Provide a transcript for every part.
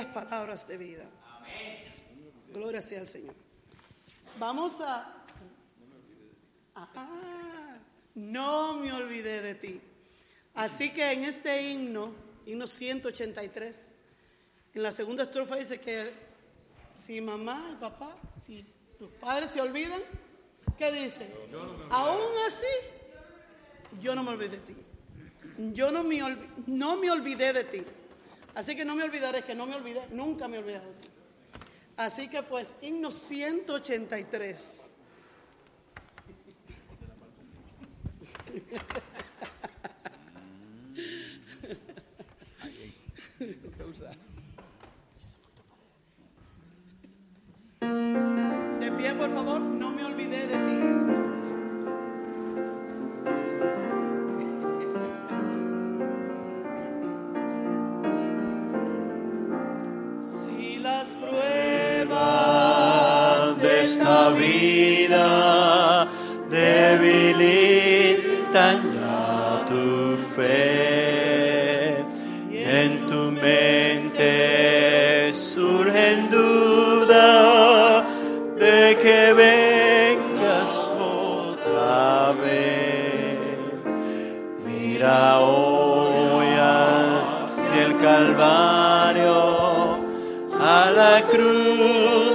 sabias palabras de vida. Gloria sea al Señor. Vamos a... Ah, no me olvidé de ti. Así que en este himno, himno 183, en la segunda estrofa dice que si mamá y papá, si tus padres se olvidan, ¿qué dice? Aún así, yo no me olvidé de ti. Yo no me, no me olvidé de ti. Así que no me olvidaré, que no me olvidé, nunca me olvidé. Así que pues, himno 183. De pie, por favor, no me olvidé de ti. Vida debilitan ya tu fe y en tu mente surgen dudas de que vengas otra vez. Mira hoy hacia el Calvario, a la cruz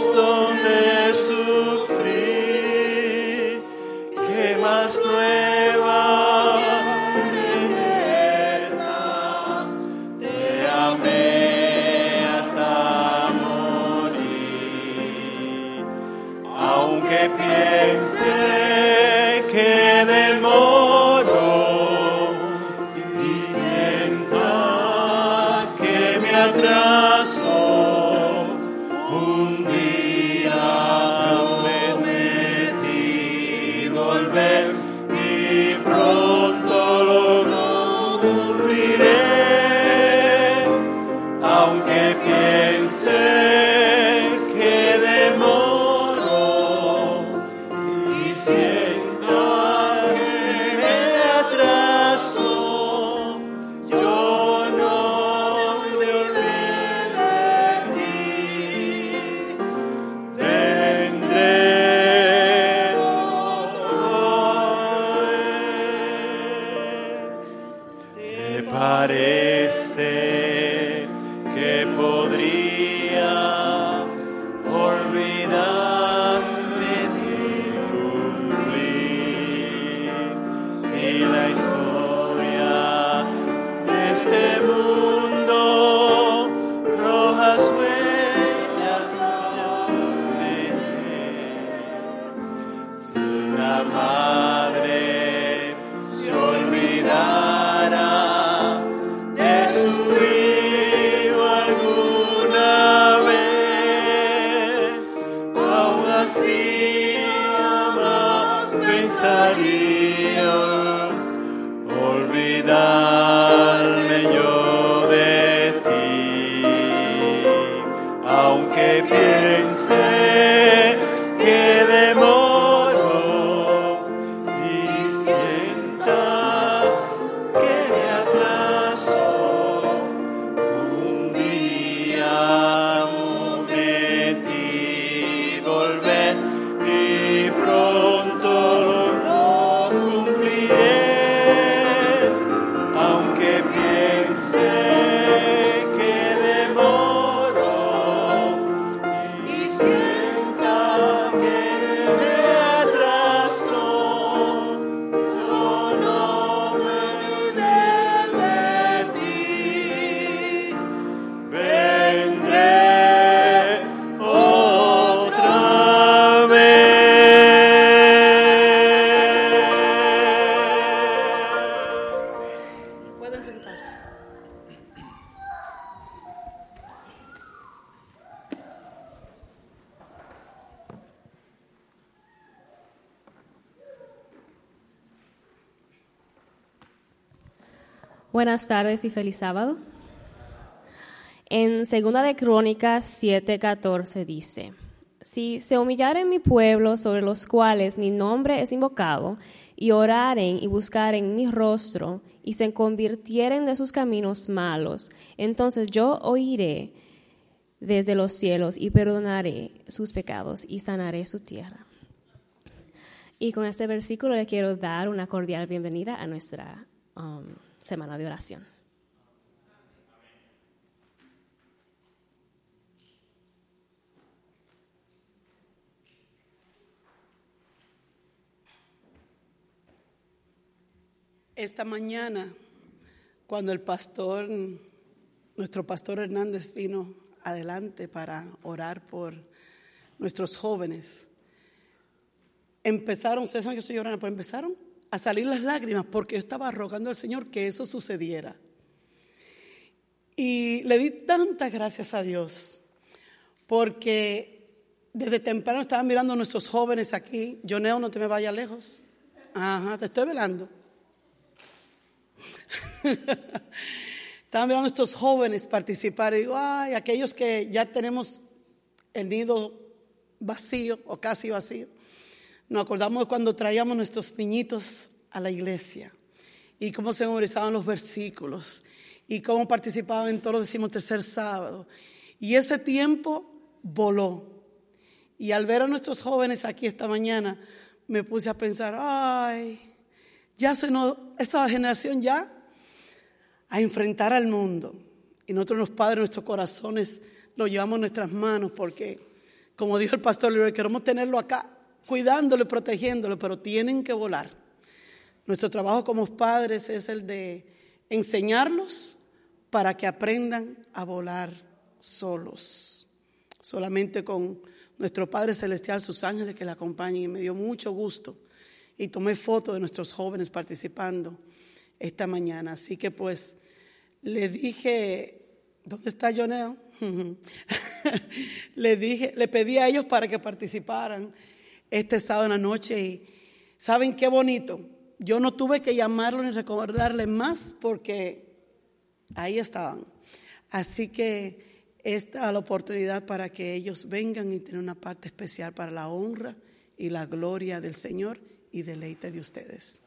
Buenas tardes y feliz sábado. En Segunda de Crónicas 7:14 dice: Si se humillaren mi pueblo sobre los cuales mi nombre es invocado, y oraren y buscaren mi rostro, y se convirtieren de sus caminos malos, entonces yo oiré desde los cielos y perdonaré sus pecados y sanaré su tierra. Y con este versículo le quiero dar una cordial bienvenida a nuestra um, semana de oración. Esta mañana, cuando el pastor, nuestro pastor Hernández vino adelante para orar por nuestros jóvenes, empezaron, ustedes saben que estoy llorando, pero empezaron a salir las lágrimas porque yo estaba rogando al Señor que eso sucediera. Y le di tantas gracias a Dios porque desde temprano estaban mirando a nuestros jóvenes aquí. Joneo, no te me vayas lejos. Ajá, te estoy velando. Estaban mirando a estos jóvenes participar y digo, ay, aquellos que ya tenemos el nido vacío o casi vacío. Nos acordamos cuando traíamos nuestros niñitos a la iglesia y cómo se memorizaban los versículos y cómo participaban en todos los tercer sábado. Y ese tiempo voló. Y al ver a nuestros jóvenes aquí esta mañana, me puse a pensar, ay, ya se nos, esa generación ya a enfrentar al mundo. Y nosotros los padres, nuestros corazones, lo llevamos en nuestras manos porque, como dijo el pastor, queremos tenerlo acá, cuidándolo y protegiéndolo, pero tienen que volar. Nuestro trabajo como padres es el de enseñarlos para que aprendan a volar solos. Solamente con nuestro Padre Celestial, sus ángeles que le acompañan y me dio mucho gusto. Y tomé fotos de nuestros jóvenes participando esta mañana. Así que pues le dije, ¿dónde está Joneo? le dije, le pedí a ellos para que participaran este sábado en la noche y saben qué bonito. Yo no tuve que llamarlo ni recordarle más porque ahí estaban. Así que esta es la oportunidad para que ellos vengan y tengan una parte especial para la honra y la gloria del Señor y deleite de ustedes.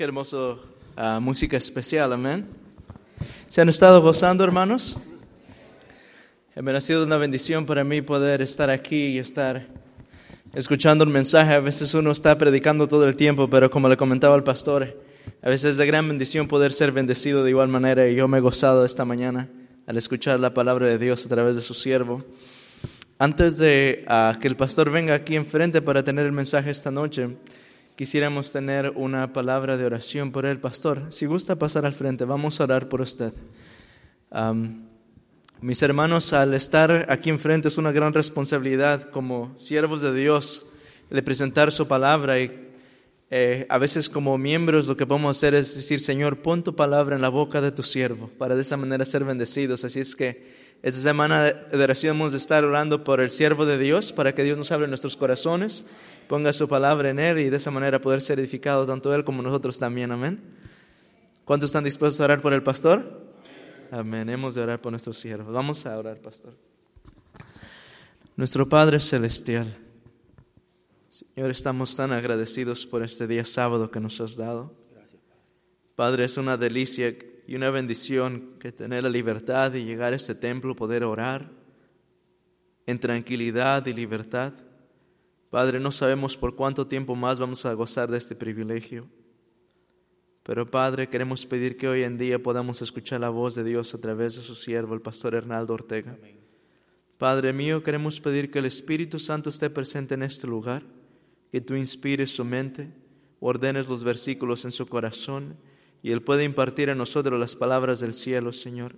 Qué hermoso ah, música especial, amén. ¿Se han estado gozando, hermanos? Me ha sido una bendición para mí poder estar aquí y estar escuchando un mensaje. A veces uno está predicando todo el tiempo, pero como le comentaba el pastor, a veces es de gran bendición poder ser bendecido de igual manera y yo me he gozado esta mañana al escuchar la palabra de Dios a través de su siervo. Antes de ah, que el pastor venga aquí enfrente para tener el mensaje esta noche, quisiéramos tener una palabra de oración por el pastor. Si gusta pasar al frente, vamos a orar por usted. mis hermanos, al estar aquí enfrente es una gran responsabilidad como siervos de Dios de presentar su palabra y eh, a veces como miembros lo que podemos hacer es decir, Señor, pon tu palabra en la boca de tu siervo para de esa manera ser bendecidos. Así es que esta semana de oración vamos a estar orando por el siervo de Dios para que Dios nos hable en nuestros corazones, ponga su palabra en él y de esa manera poder ser edificado tanto él como nosotros también. Amén. ¿Cuántos están dispuestos a orar por el pastor? Amén. Hemos de orar por nuestro siervo. Vamos a orar, pastor. Nuestro Padre Celestial. Señor, estamos tan agradecidos por este día sábado que nos has dado. Padre, es una delicia y una bendición que tener la libertad de llegar a este templo, poder orar en tranquilidad y libertad. Padre, no sabemos por cuánto tiempo más vamos a gozar de este privilegio. Pero Padre, queremos pedir que hoy en día podamos escuchar la voz de Dios a través de su siervo, el pastor Hernaldo Ortega. Padre mío, queremos pedir que el Espíritu Santo esté presente en este lugar que tú inspires su mente, ordenes los versículos en su corazón y Él puede impartir a nosotros las palabras del cielo, Señor.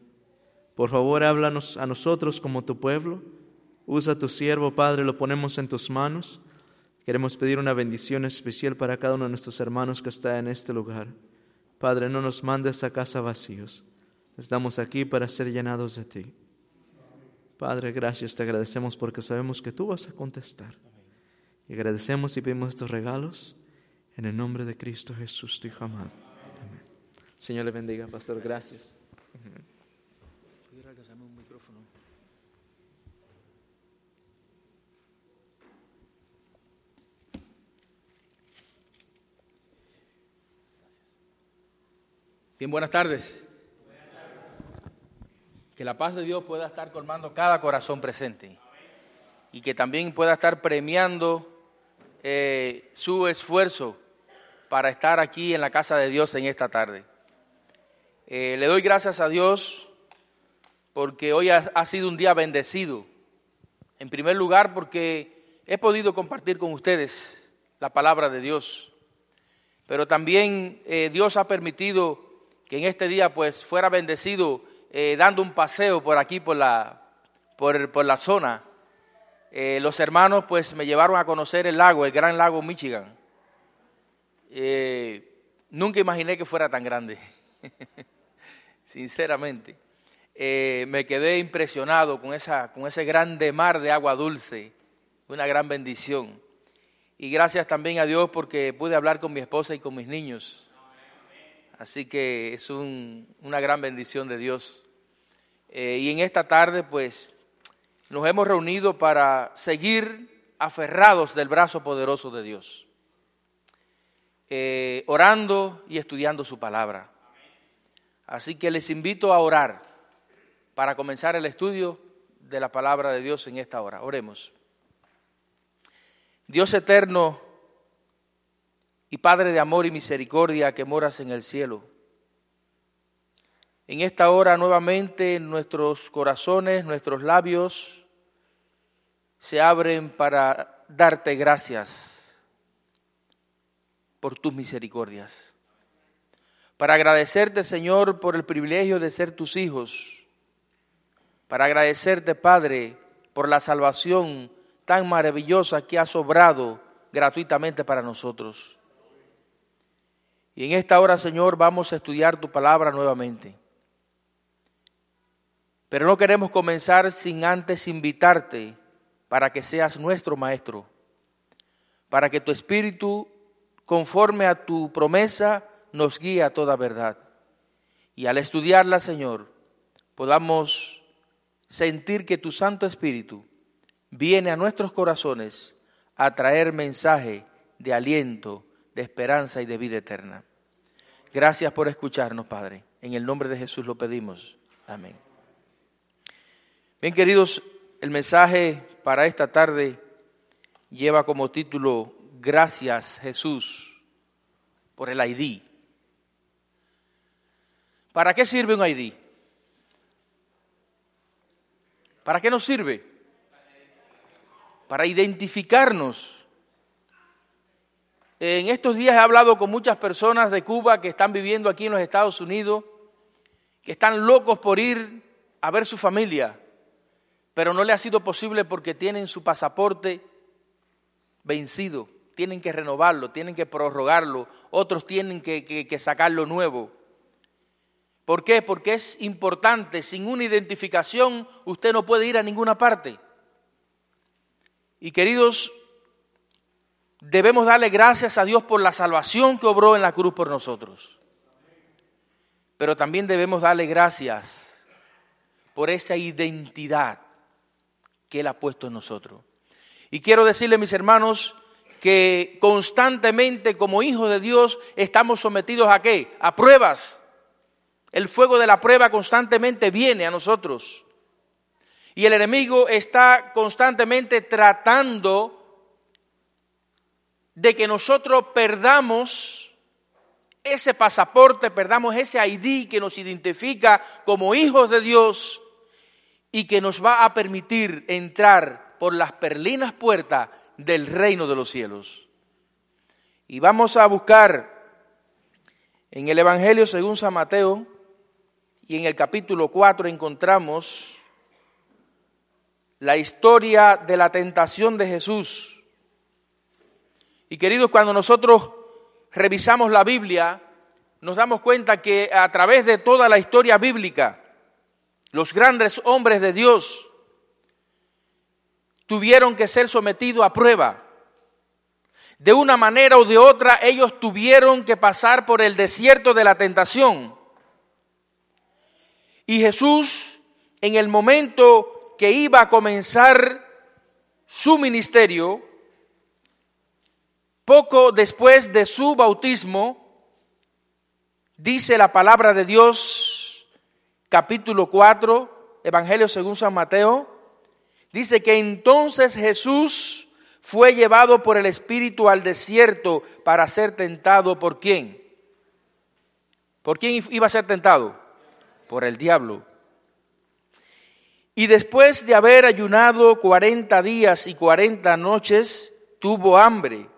Por favor, háblanos a nosotros como tu pueblo. Usa tu siervo, Padre, lo ponemos en tus manos. Queremos pedir una bendición especial para cada uno de nuestros hermanos que está en este lugar. Padre, no nos mandes a casa vacíos. Estamos aquí para ser llenados de ti. Padre, gracias, te agradecemos porque sabemos que tú vas a contestar. Y agradecemos y pedimos estos regalos en el nombre de Cristo Jesús, tu Hijo amado. Amén. Señor le bendiga, pastor. Gracias. Bien, buenas tardes. Que la paz de Dios pueda estar colmando cada corazón presente y que también pueda estar premiando eh, su esfuerzo para estar aquí en la casa de Dios en esta tarde. Eh, le doy gracias a Dios porque hoy ha, sido un día bendecido. En primer lugar porque he podido compartir con ustedes la palabra de Dios. Pero también eh, Dios ha permitido que en este día pues fuera bendecido dando un paseo por aquí, por la, por, por la zona eh, los hermanos pues me llevaron a conocer el lago, el gran lago Michigan. Eh, nunca imaginé que fuera tan grande, sinceramente. Eh, me quedé impresionado con, esa, con ese grande mar de agua dulce, una gran bendición. Y gracias también a Dios porque pude hablar con mi esposa y con mis niños. Así que es una gran bendición de Dios. y en esta tarde pues nos hemos reunido para seguir aferrados del brazo poderoso de Dios, eh, orando y estudiando su palabra. Así que les invito a orar para comenzar el estudio de la palabra de Dios en esta hora. Oremos. Dios eterno y Padre de amor y misericordia que moras en el cielo. En esta hora nuevamente nuestros corazones, nuestros labios, se abren para darte gracias por tus misericordias. Para agradecerte, Señor, por el privilegio de ser tus hijos. Para agradecerte, Padre, por la salvación tan maravillosa que has obrado gratuitamente para nosotros. Y en esta hora, Señor, vamos a estudiar tu palabra nuevamente. Pero no queremos comenzar sin antes invitarte para que seas nuestro Maestro, para que tu Espíritu, conforme a tu promesa, nos guíe a toda verdad. Y al estudiarla, Señor, podamos sentir que tu Santo Espíritu viene a nuestros corazones a traer mensaje de aliento, de esperanza y de vida eterna. Gracias por escucharnos, Padre. En el nombre de Jesús lo pedimos. Amén. Bien, queridos, el mensaje para esta tarde lleva como título Gracias Jesús por el ID. ¿Para qué sirve un ID? ¿Para qué nos sirve? Para identificarnos. En estos días he hablado con muchas personas de Cuba que están viviendo aquí en los Estados Unidos, que están locos por ir a ver su familia, pero no le ha sido posible porque tienen su pasaporte vencido, tienen que renovarlo, tienen que prorrogarlo, otros tienen que, que sacarlo nuevo. ¿Por qué? Porque es importante, sin una identificación usted no puede ir a ninguna parte. Y queridos, debemos darle gracias a Dios por la salvación que obró en la cruz por nosotros. Pero también debemos darle gracias por esa identidad que Él ha puesto en nosotros. Y quiero decirle, mis hermanos, que constantemente como hijos de Dios estamos sometidos a qué? A pruebas. El fuego de la prueba constantemente viene a nosotros. Y el enemigo está constantemente tratando de que nosotros perdamos ese pasaporte, perdamos ese ID que nos identifica como hijos de Dios y que nos va a permitir entrar por las perlinas puertas del reino de los cielos. Y vamos a buscar en el Evangelio según San Mateo, y en el capítulo 4 encontramos la historia de la tentación de Jesús. Y queridos, cuando nosotros revisamos la Biblia, nos damos cuenta que a través de toda la historia bíblica, los grandes hombres de Dios tuvieron que ser sometidos a prueba. De una manera o de otra, ellos tuvieron que pasar por el desierto de la tentación. Y Jesús, en el momento que iba a comenzar su ministerio, poco después de su bautismo, dice la palabra de Dios, capítulo 4, Evangelio según San Mateo, dice que entonces Jesús fue llevado por el Espíritu al desierto para ser tentado por quién? ¿Por quién iba a ser tentado? por el diablo. Y después de haber ayunado cuarenta días y cuarenta noches, tuvo hambre.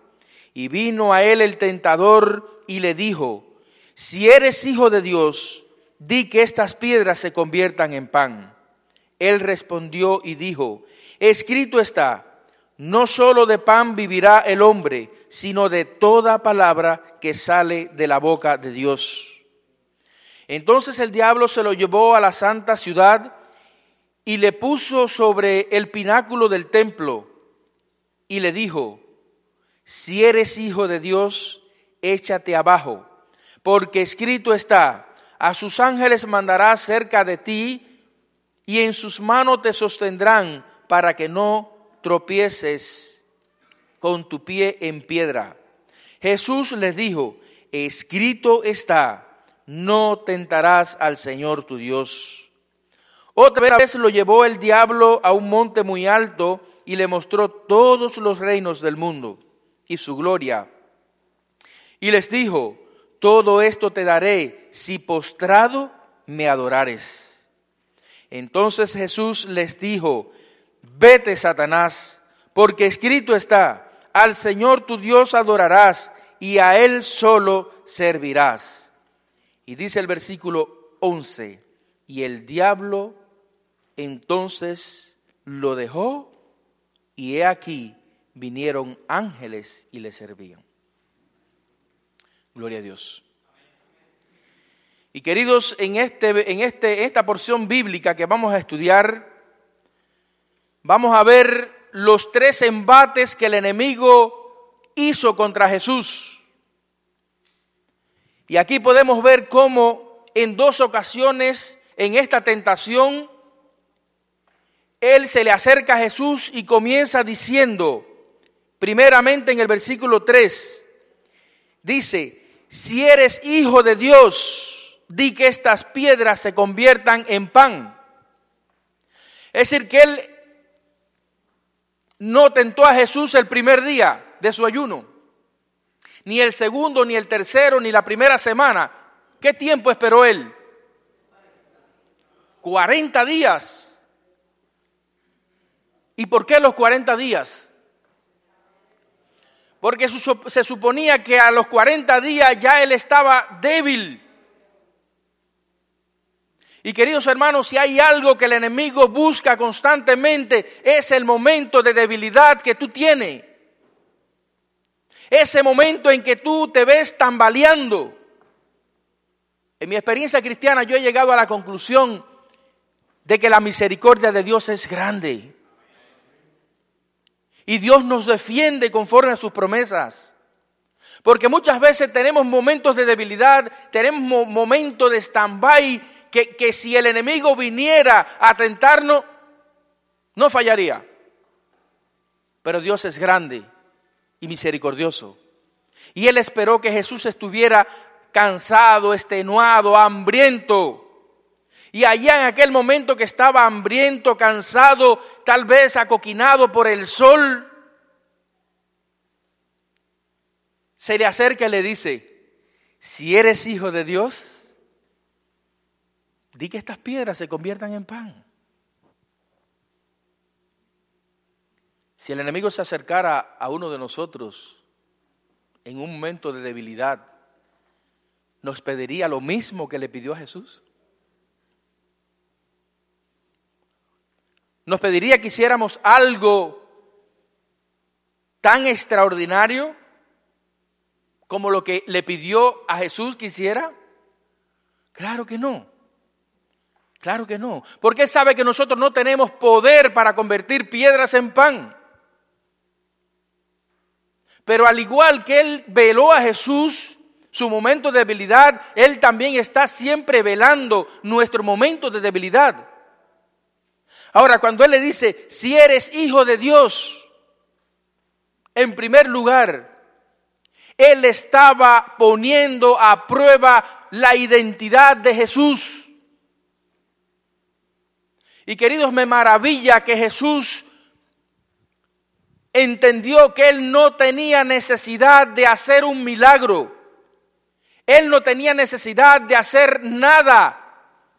Y vino a él el tentador y le dijo, si eres hijo de Dios, di que estas piedras se conviertan en pan. Él respondió y dijo, escrito está, no solo de pan vivirá el hombre, sino de toda palabra que sale de la boca de Dios. Entonces el diablo se lo llevó a la santa ciudad y le puso sobre el pináculo del templo y le dijo, si eres hijo de Dios, échate abajo, porque escrito está, a sus ángeles mandará cerca de ti y en sus manos te sostendrán para que no tropieces con tu pie en piedra. Jesús les dijo, escrito está, no tentarás al Señor tu Dios. Otra vez lo llevó el diablo a un monte muy alto y le mostró todos los reinos del mundo y su gloria. Y les dijo, todo esto te daré si postrado me adorares. Entonces Jesús les dijo, vete Satanás, porque escrito está, al Señor tu Dios adorarás y a Él solo servirás. Y dice el versículo 11, y el diablo entonces lo dejó y he aquí vinieron ángeles y le servían. Gloria a Dios. Y queridos, en, este, en este, esta porción bíblica que vamos a estudiar, vamos a ver los tres embates que el enemigo hizo contra Jesús. Y aquí podemos ver cómo en dos ocasiones en esta tentación, él se le acerca a Jesús y comienza diciendo, primeramente en el versículo 3, dice, si eres hijo de Dios, di que estas piedras se conviertan en pan. Es decir, que él no tentó a Jesús el primer día de su ayuno, ni el segundo, ni el tercero, ni la primera semana. ¿Qué tiempo esperó él? 40 días. ¿Y por qué los 40 días? Porque se suponía que a los 40 días ya él estaba débil. Y queridos hermanos, si hay algo que el enemigo busca constantemente, es el momento de debilidad que tú tienes. Ese momento en que tú te ves tambaleando. En mi experiencia cristiana yo he llegado a la conclusión de que la misericordia de Dios es grande. Y Dios nos defiende conforme a sus promesas. Porque muchas veces tenemos momentos de debilidad, tenemos momentos de stand-by que, si el enemigo viniera a tentarnos, no fallaría. Pero Dios es grande y misericordioso. Y Él esperó que Jesús estuviera cansado, extenuado, hambriento. Y allá en aquel momento que estaba hambriento, cansado, tal vez acoquinado por el sol, se le acerca y le dice, si eres hijo de Dios, Di que estas piedras se conviertan en pan. Si el enemigo se acercara a uno de nosotros en un momento de debilidad, ¿nos pediría lo mismo que le pidió a Jesús? ¿Nos pediría que hiciéramos algo tan extraordinario como lo que le pidió a Jesús que hiciera? Claro que no. Claro que no, porque Él sabe que nosotros no tenemos poder para convertir piedras en pan. Pero al igual que Él veló a Jesús, su momento de debilidad, Él también está siempre velando nuestro momento de debilidad. Ahora, cuando Él le dice, si eres hijo de Dios, en primer lugar, Él estaba poniendo a prueba la identidad de Jesús. Y queridos, me maravilla que Jesús entendió que él no tenía necesidad de hacer un milagro. Él no tenía necesidad de hacer nada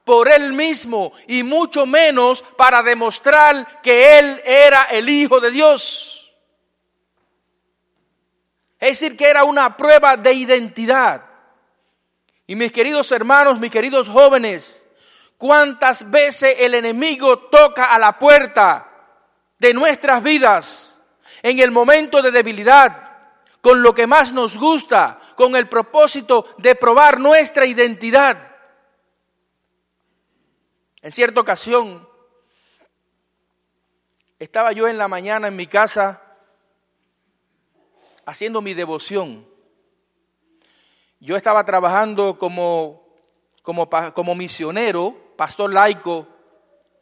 por él mismo y mucho menos para demostrar que él era el Hijo de Dios. Es decir, que era una prueba de identidad. Y mis queridos hermanos, mis queridos jóvenes, cuántas veces el enemigo toca a la puerta de nuestras vidas en el momento de debilidad, con lo que más nos gusta, con el propósito de probar nuestra identidad. En cierta ocasión, estaba yo en la mañana en mi casa haciendo mi devoción. Yo estaba trabajando como, como, misionero pastor laico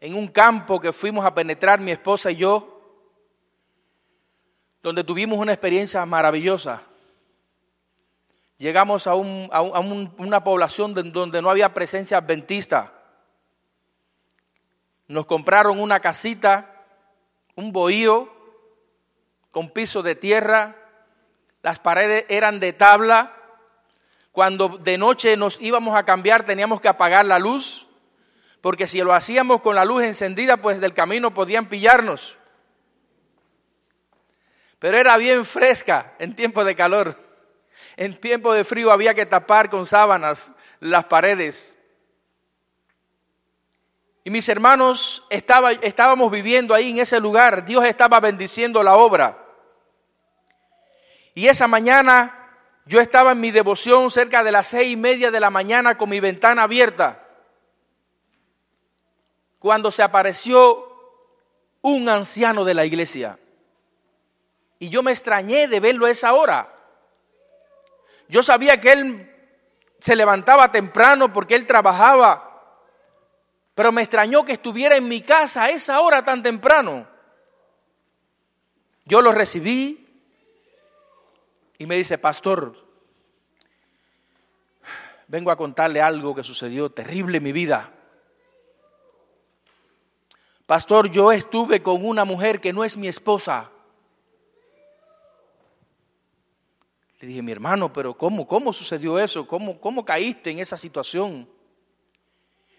en un campo que fuimos a penetrar mi esposa y yo, donde tuvimos una experiencia maravillosa. Llegamos a, una población donde no había presencia adventista. Nos compraron una casita, un bohío con piso de tierra, las paredes eran de tabla. Cuando de noche nos íbamos a cambiar teníamos que apagar la luz porque si lo hacíamos con la luz encendida, pues del camino podían pillarnos. Pero era bien fresca en tiempo de calor. En tiempo de frío había que tapar con sábanas las paredes. Y mis hermanos, estaba, estábamos viviendo ahí en ese lugar. Dios estaba bendiciendo la obra. Y esa mañana yo estaba en mi devoción cerca de las seis y media de la mañana con mi ventana abierta cuando se apareció un anciano de la iglesia. Y yo me extrañé de verlo a esa hora. Yo sabía que él se levantaba temprano porque él trabajaba, pero me extrañó que estuviera en mi casa a esa hora tan temprano. Yo lo recibí y me dice, pastor, vengo a contarle algo que sucedió terrible en mi vida. Pastor, yo estuve con una mujer que no es mi esposa. Le dije, mi hermano, pero ¿cómo, cómo sucedió eso? ¿Cómo, cómo caíste en esa situación?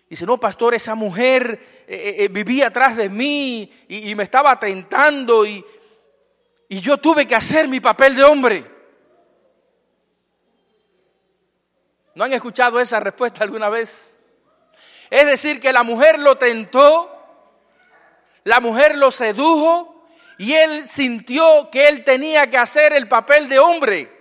Dice, no, pastor, esa mujer eh, eh, eh, vivía atrás de mí y, y me estaba tentando y, y yo tuve que hacer mi papel de hombre. ¿No han escuchado esa respuesta alguna vez? Es decir, que la mujer lo tentó, la mujer lo sedujo y él sintió que él tenía que hacer el papel de hombre.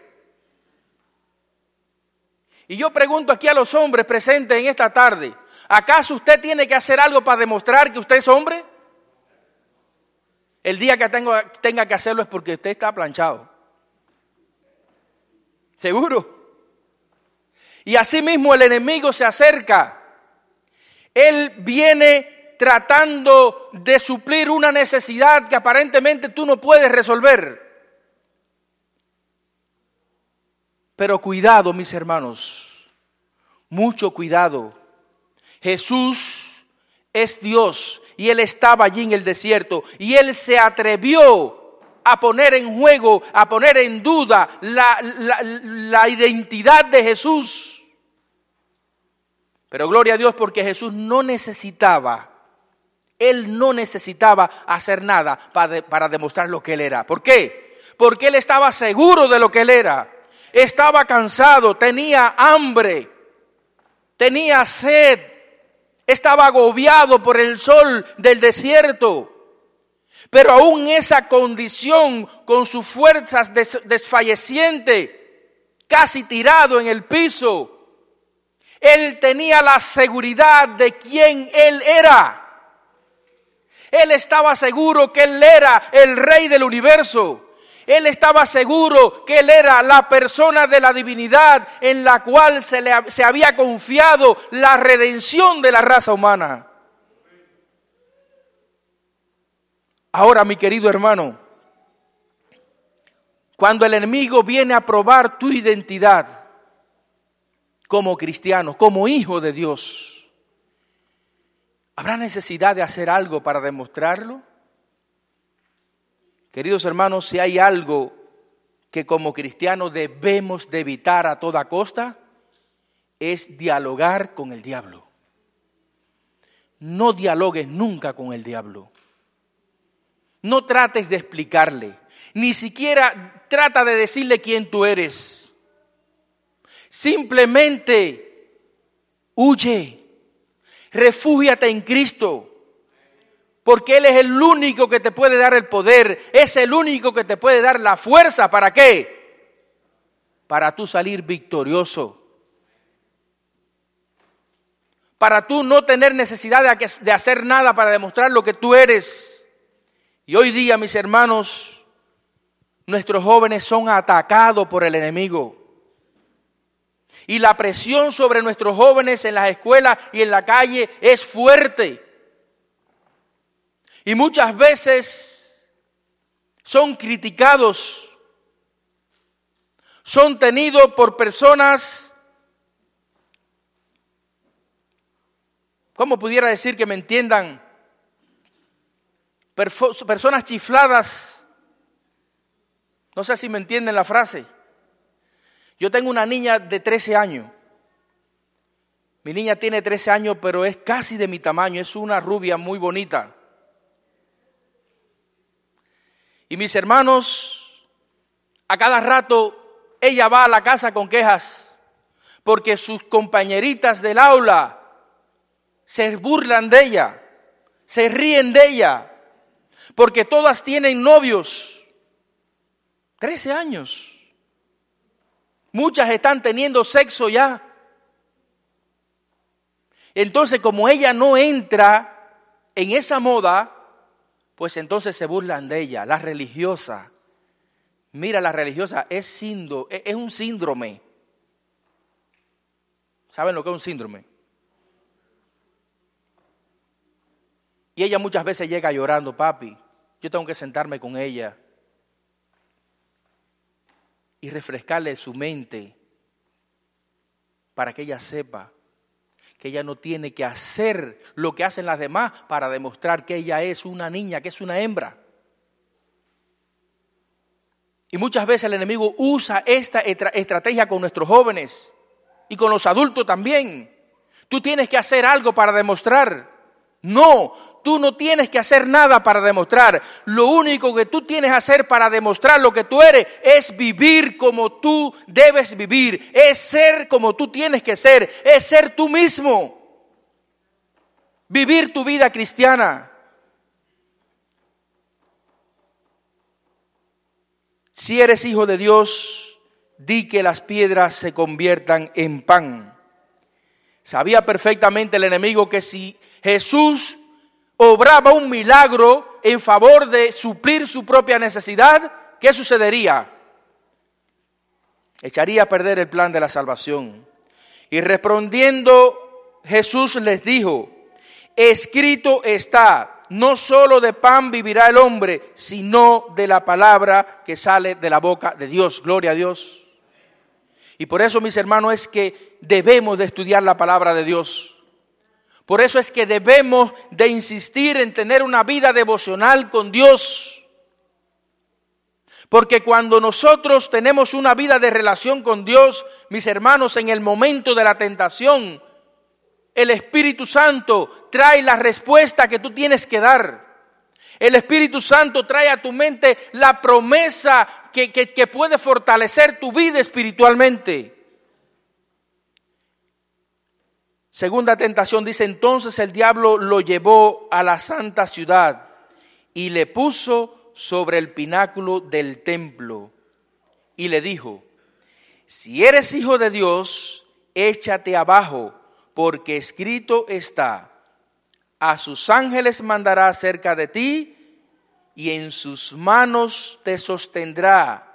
Y yo pregunto aquí a los hombres presentes en esta tarde, ¿acaso usted tiene que hacer algo para demostrar que usted es hombre? El día que tenga que hacerlo es porque usted está planchado. Seguro. Y así mismo el enemigo se acerca. Él viene tratando de suplir una necesidad que aparentemente tú no puedes resolver. Pero cuidado, mis hermanos, mucho cuidado. Jesús es Dios y él estaba allí en el desierto y él se atrevió a poner en juego, a poner en duda la, la, identidad de Jesús. Pero gloria a Dios porque Jesús no necesitaba, él no necesitaba hacer nada para, para demostrar lo que él era. ¿Por qué? Porque él estaba seguro de lo que él era. Estaba cansado, tenía hambre, tenía sed, estaba agobiado por el sol del desierto. Pero aún esa condición, con sus fuerzas desfalleciente, casi tirado en el piso, él tenía la seguridad de quién él era. Él estaba seguro que él era el rey del universo. Él estaba seguro que Él era la persona de la divinidad en la cual se, le, se había confiado la redención de la raza humana. Ahora, mi querido hermano, cuando el enemigo viene a probar tu identidad como cristiano, como hijo de Dios, ¿habrá necesidad de hacer algo para demostrarlo? Queridos hermanos, si hay algo que como cristianos debemos de evitar a toda costa, es dialogar con el diablo. No dialogues nunca con el diablo. No trates de explicarle, ni siquiera trata de decirle quién tú eres. Simplemente huye, refúgiate en Cristo porque Él es el único que te puede dar el poder, es el único que te puede dar la fuerza. ¿Para qué? Para tú salir victorioso. Para tú no tener necesidad de hacer nada para demostrar lo que tú eres. Y hoy día, mis hermanos, nuestros jóvenes son atacados por el enemigo. Y la presión sobre nuestros jóvenes en las escuelas y en la calle es fuerte. Y muchas veces son criticados, son tenidos por personas, ¿cómo pudiera decir que me entiendan? Personas chifladas. No sé si me entienden la frase. Yo tengo una niña de 13 años. Mi niña tiene 13 años, pero es casi de mi tamaño. Es una rubia muy bonita. Y mis hermanos, a cada rato ella va a la casa con quejas, porque sus compañeritas del aula se burlan de ella, se ríen de ella, porque todas tienen novios. Trece años. Muchas están teniendo sexo ya. Entonces, como ella no entra en esa moda, pues entonces se burlan de ella, la religiosa. Mira, la religiosa es, e-, es un síndrome. ¿Saben lo que es un síndrome? Y ella muchas veces llega llorando, papi, yo tengo que sentarme con ella y refrescarle su mente para que ella sepa que ella no tiene que hacer lo que hacen las demás para demostrar que ella es una niña, que es una hembra. Y muchas veces el enemigo usa esta estrategia con nuestros jóvenes y con los adultos también. Tú tienes que hacer algo para demostrar. No, tú no tienes que hacer nada para demostrar. Lo único que tú tienes que hacer para demostrar lo que tú eres es vivir como tú debes vivir, es ser como tú tienes que ser, es ser tú mismo. Vivir tu vida cristiana. Si eres hijo de Dios, di que las piedras se conviertan en pan. Sabía perfectamente el enemigo que si Jesús obraba un milagro en favor de suplir su propia necesidad, ¿qué sucedería? Echaría a perder el plan de la salvación. Y respondiendo Jesús les dijo, escrito está, no solo de pan vivirá el hombre, sino de la palabra que sale de la boca de Dios. Gloria a Dios. Y por eso, mis hermanos, es que debemos de estudiar la palabra de Dios. Por eso es que debemos de insistir en tener una vida devocional con Dios. Porque cuando nosotros tenemos una vida de relación con Dios, mis hermanos, en el momento de la tentación, el Espíritu Santo trae la respuesta que tú tienes que dar. El Espíritu Santo trae a tu mente la promesa que, que puede fortalecer tu vida espiritualmente. Segunda tentación dice, entonces el diablo lo llevó a la santa ciudad y le puso sobre el pináculo del templo y le dijo, si eres hijo de Dios, échate abajo, porque escrito está, a sus ángeles mandará cerca de ti y en sus manos te sostendrá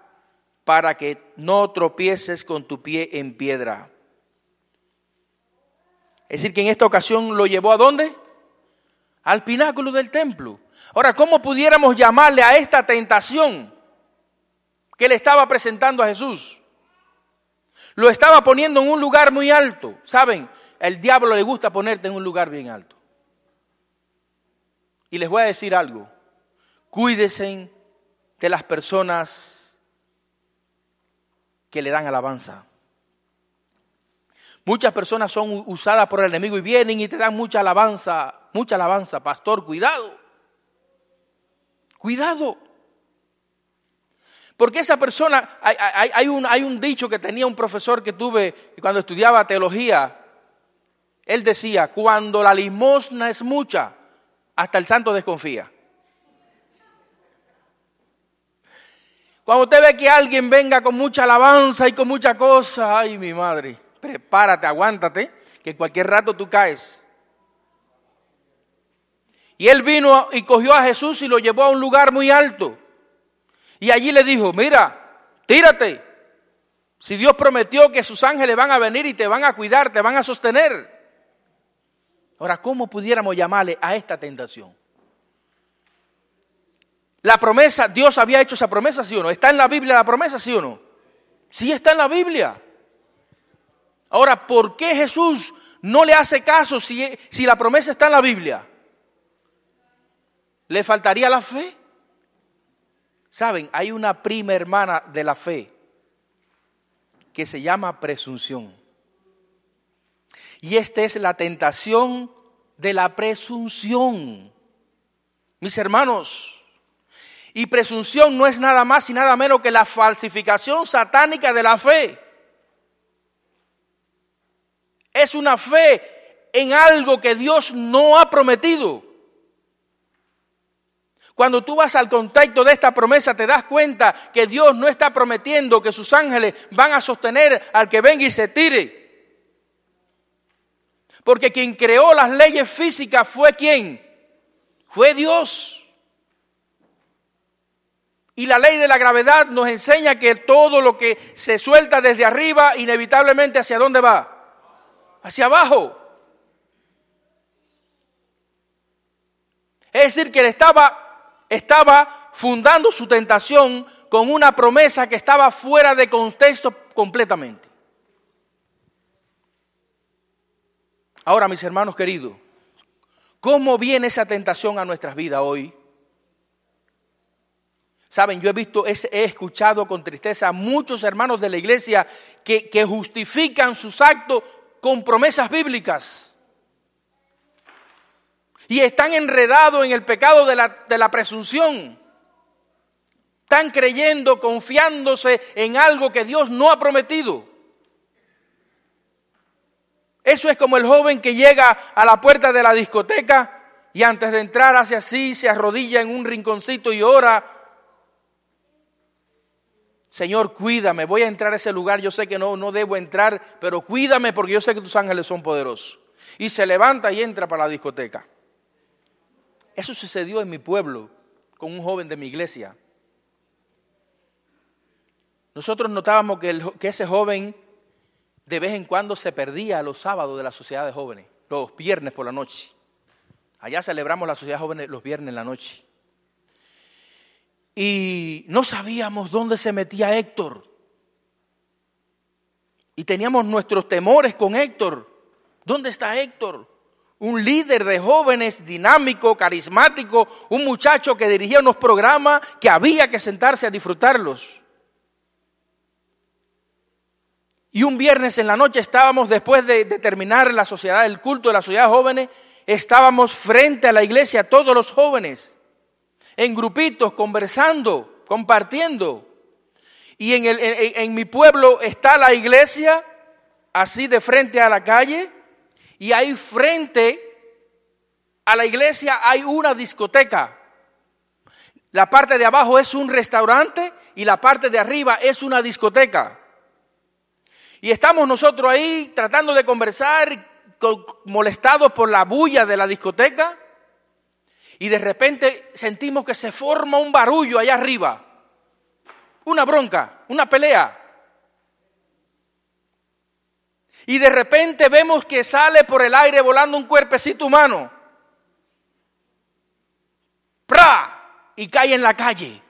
para que no tropieces con tu pie en piedra. Es decir, que en esta ocasión lo llevó a dónde? Al pináculo del templo. Ahora, ¿cómo pudiéramos llamarle a esta tentación que le estaba presentando a Jesús? Lo estaba poniendo en un lugar muy alto. ¿Saben? El diablo le gusta ponerte en un lugar bien alto. Y les voy a decir algo. Cuídense de las personas que le dan alabanza. Muchas personas son usadas por el enemigo y vienen y te dan mucha alabanza, mucha alabanza. Pastor, cuidado. Cuidado. Porque esa persona, hay, un, hay un dicho que tenía un profesor que tuve cuando estudiaba teología. Él decía, cuando la limosna es mucha, hasta el santo desconfía. Cuando usted ve que alguien venga con mucha alabanza y con mucha cosa, ay mi madre, prepárate, aguántate, que cualquier rato tú caes. Y él vino y cogió a Jesús y lo llevó a un lugar muy alto. Y allí le dijo, mira, tírate. Si Dios prometió que sus ángeles van a venir y te van a cuidar, te van a sostener. Ahora, ¿cómo pudiéramos llamarle a esta tentación? La promesa, Dios había hecho esa promesa, sí o no. ¿Está en la Biblia la promesa, sí o no? Sí está en la Biblia. Ahora, ¿por qué Jesús no le hace caso si, si la promesa está en la Biblia? ¿Le faltaría la fe? Saben, hay una prima hermana de la fe que se llama presunción. Y esta es la tentación de la presunción. Mis hermanos, y presunción no es nada más y nada menos que la falsificación satánica de la fe es una fe en algo que Dios no ha prometido. Cuando tú vas al contexto de esta promesa, te das cuenta que Dios no está prometiendo que sus ángeles van a sostener al que venga y se tire. Porque quien creó las leyes físicas fue quién? Fue Dios. Y la ley de la gravedad nos enseña que todo lo que se suelta desde arriba, inevitablemente hacia dónde va? hacia abajo. Es decir, que él estaba, estaba fundando su tentación con una promesa que estaba fuera de contexto completamente. Ahora, mis hermanos queridos, ¿cómo viene esa tentación a nuestras vidas hoy? Saben, yo he visto, he escuchado con tristeza a muchos hermanos de la iglesia que, que justifican sus actos con promesas bíblicas. Y están enredados en el pecado de la, de la presunción. Están creyendo, confiándose en algo que Dios no ha prometido. Eso es como el joven que llega a la puerta de la discoteca y antes de entrar hace así, se arrodilla en un rinconcito y ora. Señor, cuídame, voy a entrar a ese lugar, yo sé que no, no debo entrar, pero cuídame porque yo sé que tus ángeles son poderosos. Y se levanta y entra para la discoteca. Eso sucedió en mi pueblo con un joven de mi iglesia. Nosotros notábamos que, que ese joven de vez en cuando se perdía los sábados de la sociedad de jóvenes, los viernes por la noche. Allá celebramos la sociedad de jóvenes los viernes en la noche. Y no sabíamos dónde se metía Héctor. Y teníamos nuestros temores con Héctor. ¿Dónde está Héctor? Un líder de jóvenes dinámico, carismático, un muchacho que dirigía unos programas que había que sentarse a disfrutarlos. Y un viernes en la noche estábamos, después de, terminar la sociedad, el culto de la sociedad de jóvenes, estábamos frente a la iglesia, todos los jóvenes, en grupitos, conversando, compartiendo. Y en, el, en mi pueblo está la iglesia, así de frente a la calle, y ahí frente a la iglesia hay una discoteca. La parte de abajo es un restaurante y la parte de arriba es una discoteca. Y estamos nosotros ahí tratando de conversar, molestados por la bulla de la discoteca, y de repente sentimos que se forma un barullo allá arriba, una bronca, una pelea. Y de repente vemos que sale por el aire volando un cuerpecito humano. ¡Pra! Y cae en la calle,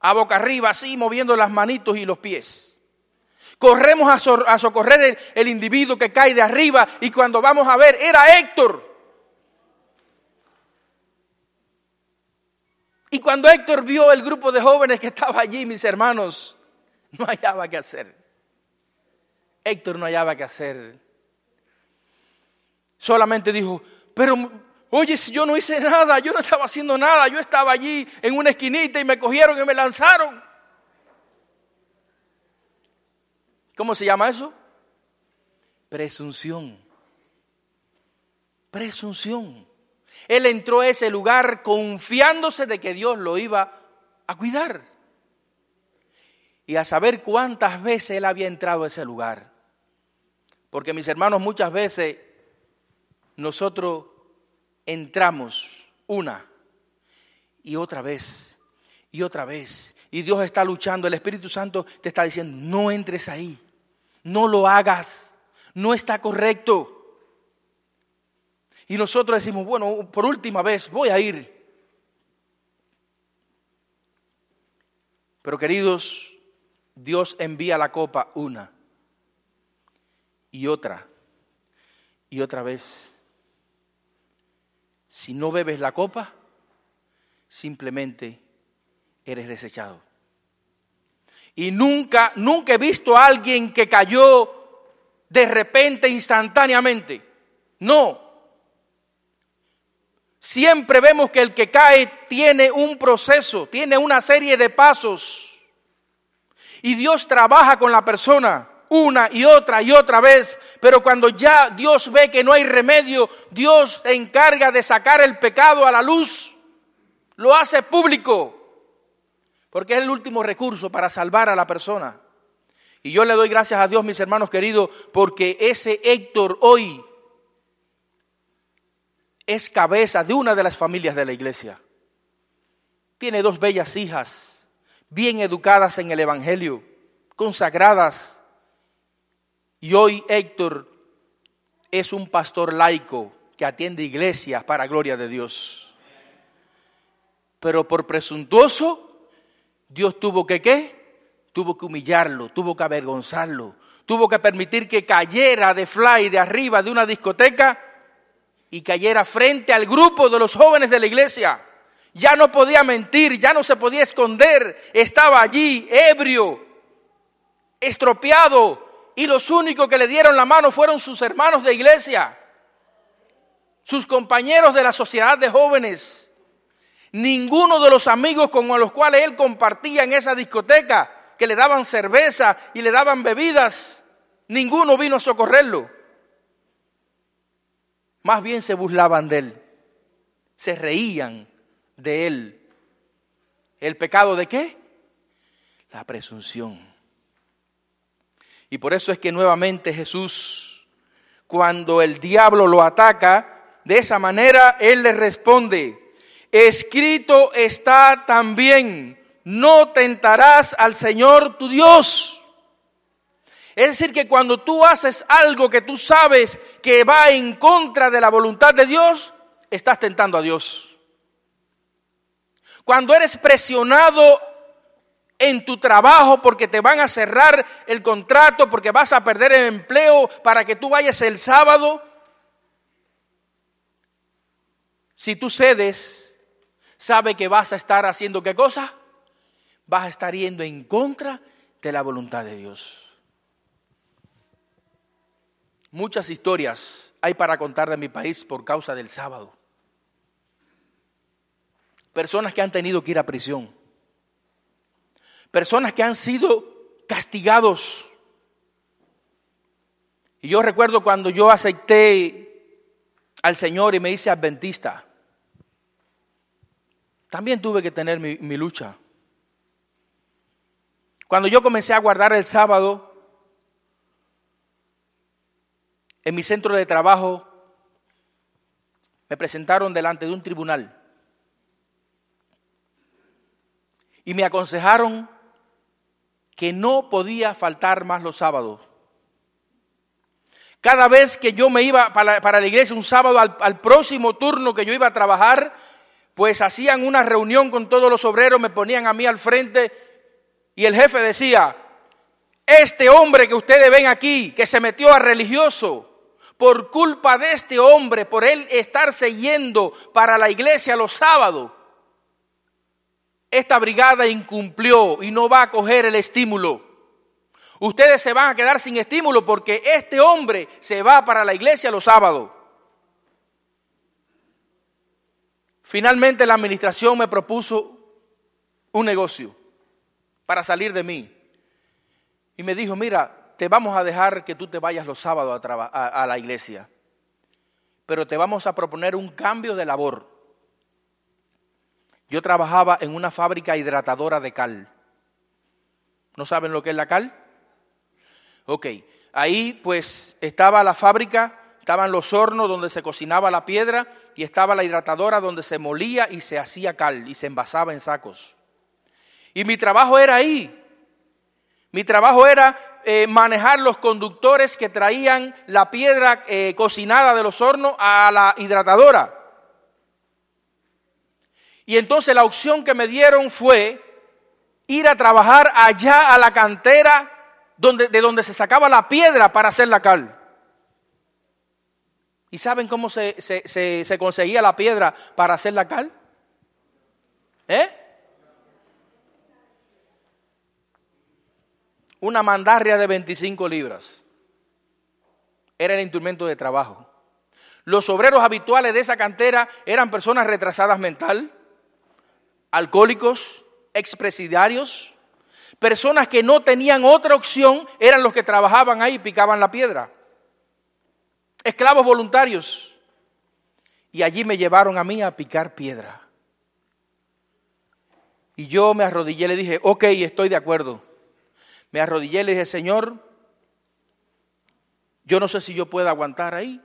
a boca arriba, así moviendo las manitos y los pies. Corremos a, socorrer el, individuo que cae de arriba y cuando vamos a ver, era Héctor. Y cuando Héctor vio el grupo de jóvenes que estaba allí, mis hermanos, no hallaba qué hacer. Héctor no hallaba qué hacer. Solamente dijo, pero oye, si yo no hice nada, yo no estaba haciendo nada, yo estaba allí en una esquinita y me cogieron y me lanzaron. ¿Cómo se llama eso? Presunción. Presunción. Él entró a ese lugar confiándose de que Dios lo iba a cuidar. Y a saber cuántas veces él había entrado a ese lugar. Porque mis hermanos, muchas veces nosotros entramos una y otra vez y otra vez. Y Dios está luchando, el Espíritu Santo te está diciendo, no entres ahí no lo hagas, no está correcto. Y nosotros decimos, bueno, por última vez voy a ir. Pero queridos, Dios envía la copa una y otra y otra vez. Si no bebes la copa, simplemente eres desechado. Y nunca, nunca he visto a alguien que cayó de repente, instantáneamente. No. Siempre vemos que el que cae tiene un proceso, tiene una serie de pasos. Y Dios trabaja con la persona una y otra y otra vez, pero cuando ya Dios ve que no hay remedio, Dios se encarga de sacar el pecado a la luz, lo hace público porque es el último recurso para salvar a la persona. Y yo le doy gracias a Dios, mis hermanos queridos, porque ese Héctor hoy es cabeza de una de las familias de la iglesia. Tiene dos bellas hijas, bien educadas en el Evangelio, consagradas. Y hoy Héctor es un pastor laico que atiende iglesias para gloria de Dios. Pero por presuntuoso Dios tuvo que qué? Tuvo que humillarlo, tuvo que avergonzarlo, tuvo que permitir que cayera de fly de arriba de una discoteca y cayera frente al grupo de los jóvenes de la iglesia. Ya no podía mentir, ya no se podía esconder, estaba allí ebrio, estropeado, y los únicos que le dieron la mano fueron sus hermanos de iglesia, sus compañeros de la sociedad de jóvenes. Ninguno de los amigos con los cuales él compartía en esa discoteca, que le daban cerveza y le daban bebidas, ninguno vino a socorrerlo. Más bien se burlaban de él, se reían de él. ¿El pecado de qué? La presunción. Y por eso es que nuevamente Jesús, cuando el diablo lo ataca, de esa manera Él le responde, escrito está también, no tentarás al Señor tu Dios. Es decir, que cuando tú haces algo que tú sabes que va en contra de la voluntad de Dios, estás tentando a Dios. Cuando eres presionado en tu trabajo porque te van a cerrar el contrato, porque vas a perder el empleo para que tú vayas el sábado. Si tú cedes, sabe que vas a estar haciendo qué cosa? Vas a estar yendo en contra de la voluntad de Dios. Muchas historias hay para contar de mi país por causa del sábado. Personas que han tenido que ir a prisión personas que han sido castigados. Y yo recuerdo cuando yo acepté al Señor y me hice adventista, también tuve que tener mi, mi lucha. Cuando yo comencé a guardar el sábado, en mi centro de trabajo, me presentaron delante de un tribunal y me aconsejaron que no podía faltar más los sábados. Cada vez que yo me iba para, la iglesia un sábado al, al próximo turno que yo iba a trabajar, pues hacían una reunión con todos los obreros, me ponían a mí al frente y el jefe decía, este hombre que ustedes ven aquí, que se metió a religioso, por culpa de este hombre, por él estarse yendo para la iglesia los sábados, esta brigada incumplió y no va a coger el estímulo. Ustedes se van a quedar sin estímulo porque este hombre se va para la iglesia los sábados. Finalmente la administración me propuso un negocio para salir de mí. Y me dijo, mira, te vamos a dejar que tú te vayas los sábados a, a la iglesia, pero te vamos a proponer un cambio de labor. Yo trabajaba en una fábrica hidratadora de cal. ¿No saben lo que es la cal? Ok, ahí pues estaba la fábrica, estaban los hornos donde se cocinaba la piedra y estaba la hidratadora donde se molía y se hacía cal y se envasaba en sacos. Y mi trabajo era ahí. Mi trabajo era eh, manejar los conductores que traían la piedra eh, cocinada de los hornos a la hidratadora. Y entonces la opción que me dieron fue ir a trabajar allá a la cantera donde, de donde se sacaba la piedra para hacer la cal. ¿Y saben cómo se, se conseguía la piedra para hacer la cal? ¿Eh? Una mandarria de 25 libras. Era el instrumento de trabajo. Los obreros habituales de esa cantera eran personas retrasadas mental, alcohólicos, expresidiarios, personas que no tenían otra opción, eran los que trabajaban ahí y picaban la piedra. Esclavos voluntarios. Y allí me llevaron a mí a picar piedra. Y yo me arrodillé y le dije, ok, estoy de acuerdo. Me arrodillé y le dije, Señor, yo no sé si yo puedo aguantar ahí.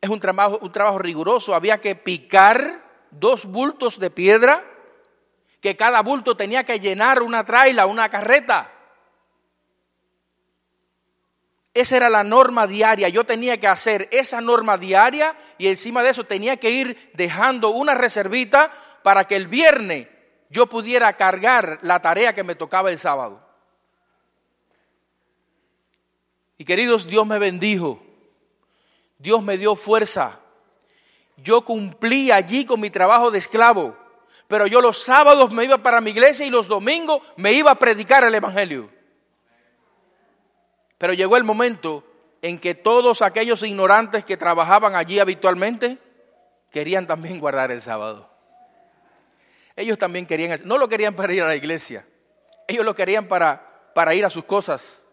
Es un trabajo, un trabajo riguroso, había que picar dos bultos de piedra, que cada bulto tenía que llenar una traila, una carreta. Esa era la norma diaria. Yo tenía que hacer esa norma diaria y encima de eso tenía que ir dejando una reservita para que el viernes yo pudiera cargar la tarea que me tocaba el sábado. Y queridos, Dios me bendijo. Dios me dio fuerza. Yo cumplí allí con mi trabajo de esclavo. Pero yo los sábados me iba para mi iglesia y los domingos me iba a predicar el Evangelio. Pero llegó el momento en que todos aquellos ignorantes que trabajaban allí habitualmente querían también guardar el sábado. Ellos también querían, no lo querían para ir a la iglesia, ellos lo querían para, para ir a sus cosas.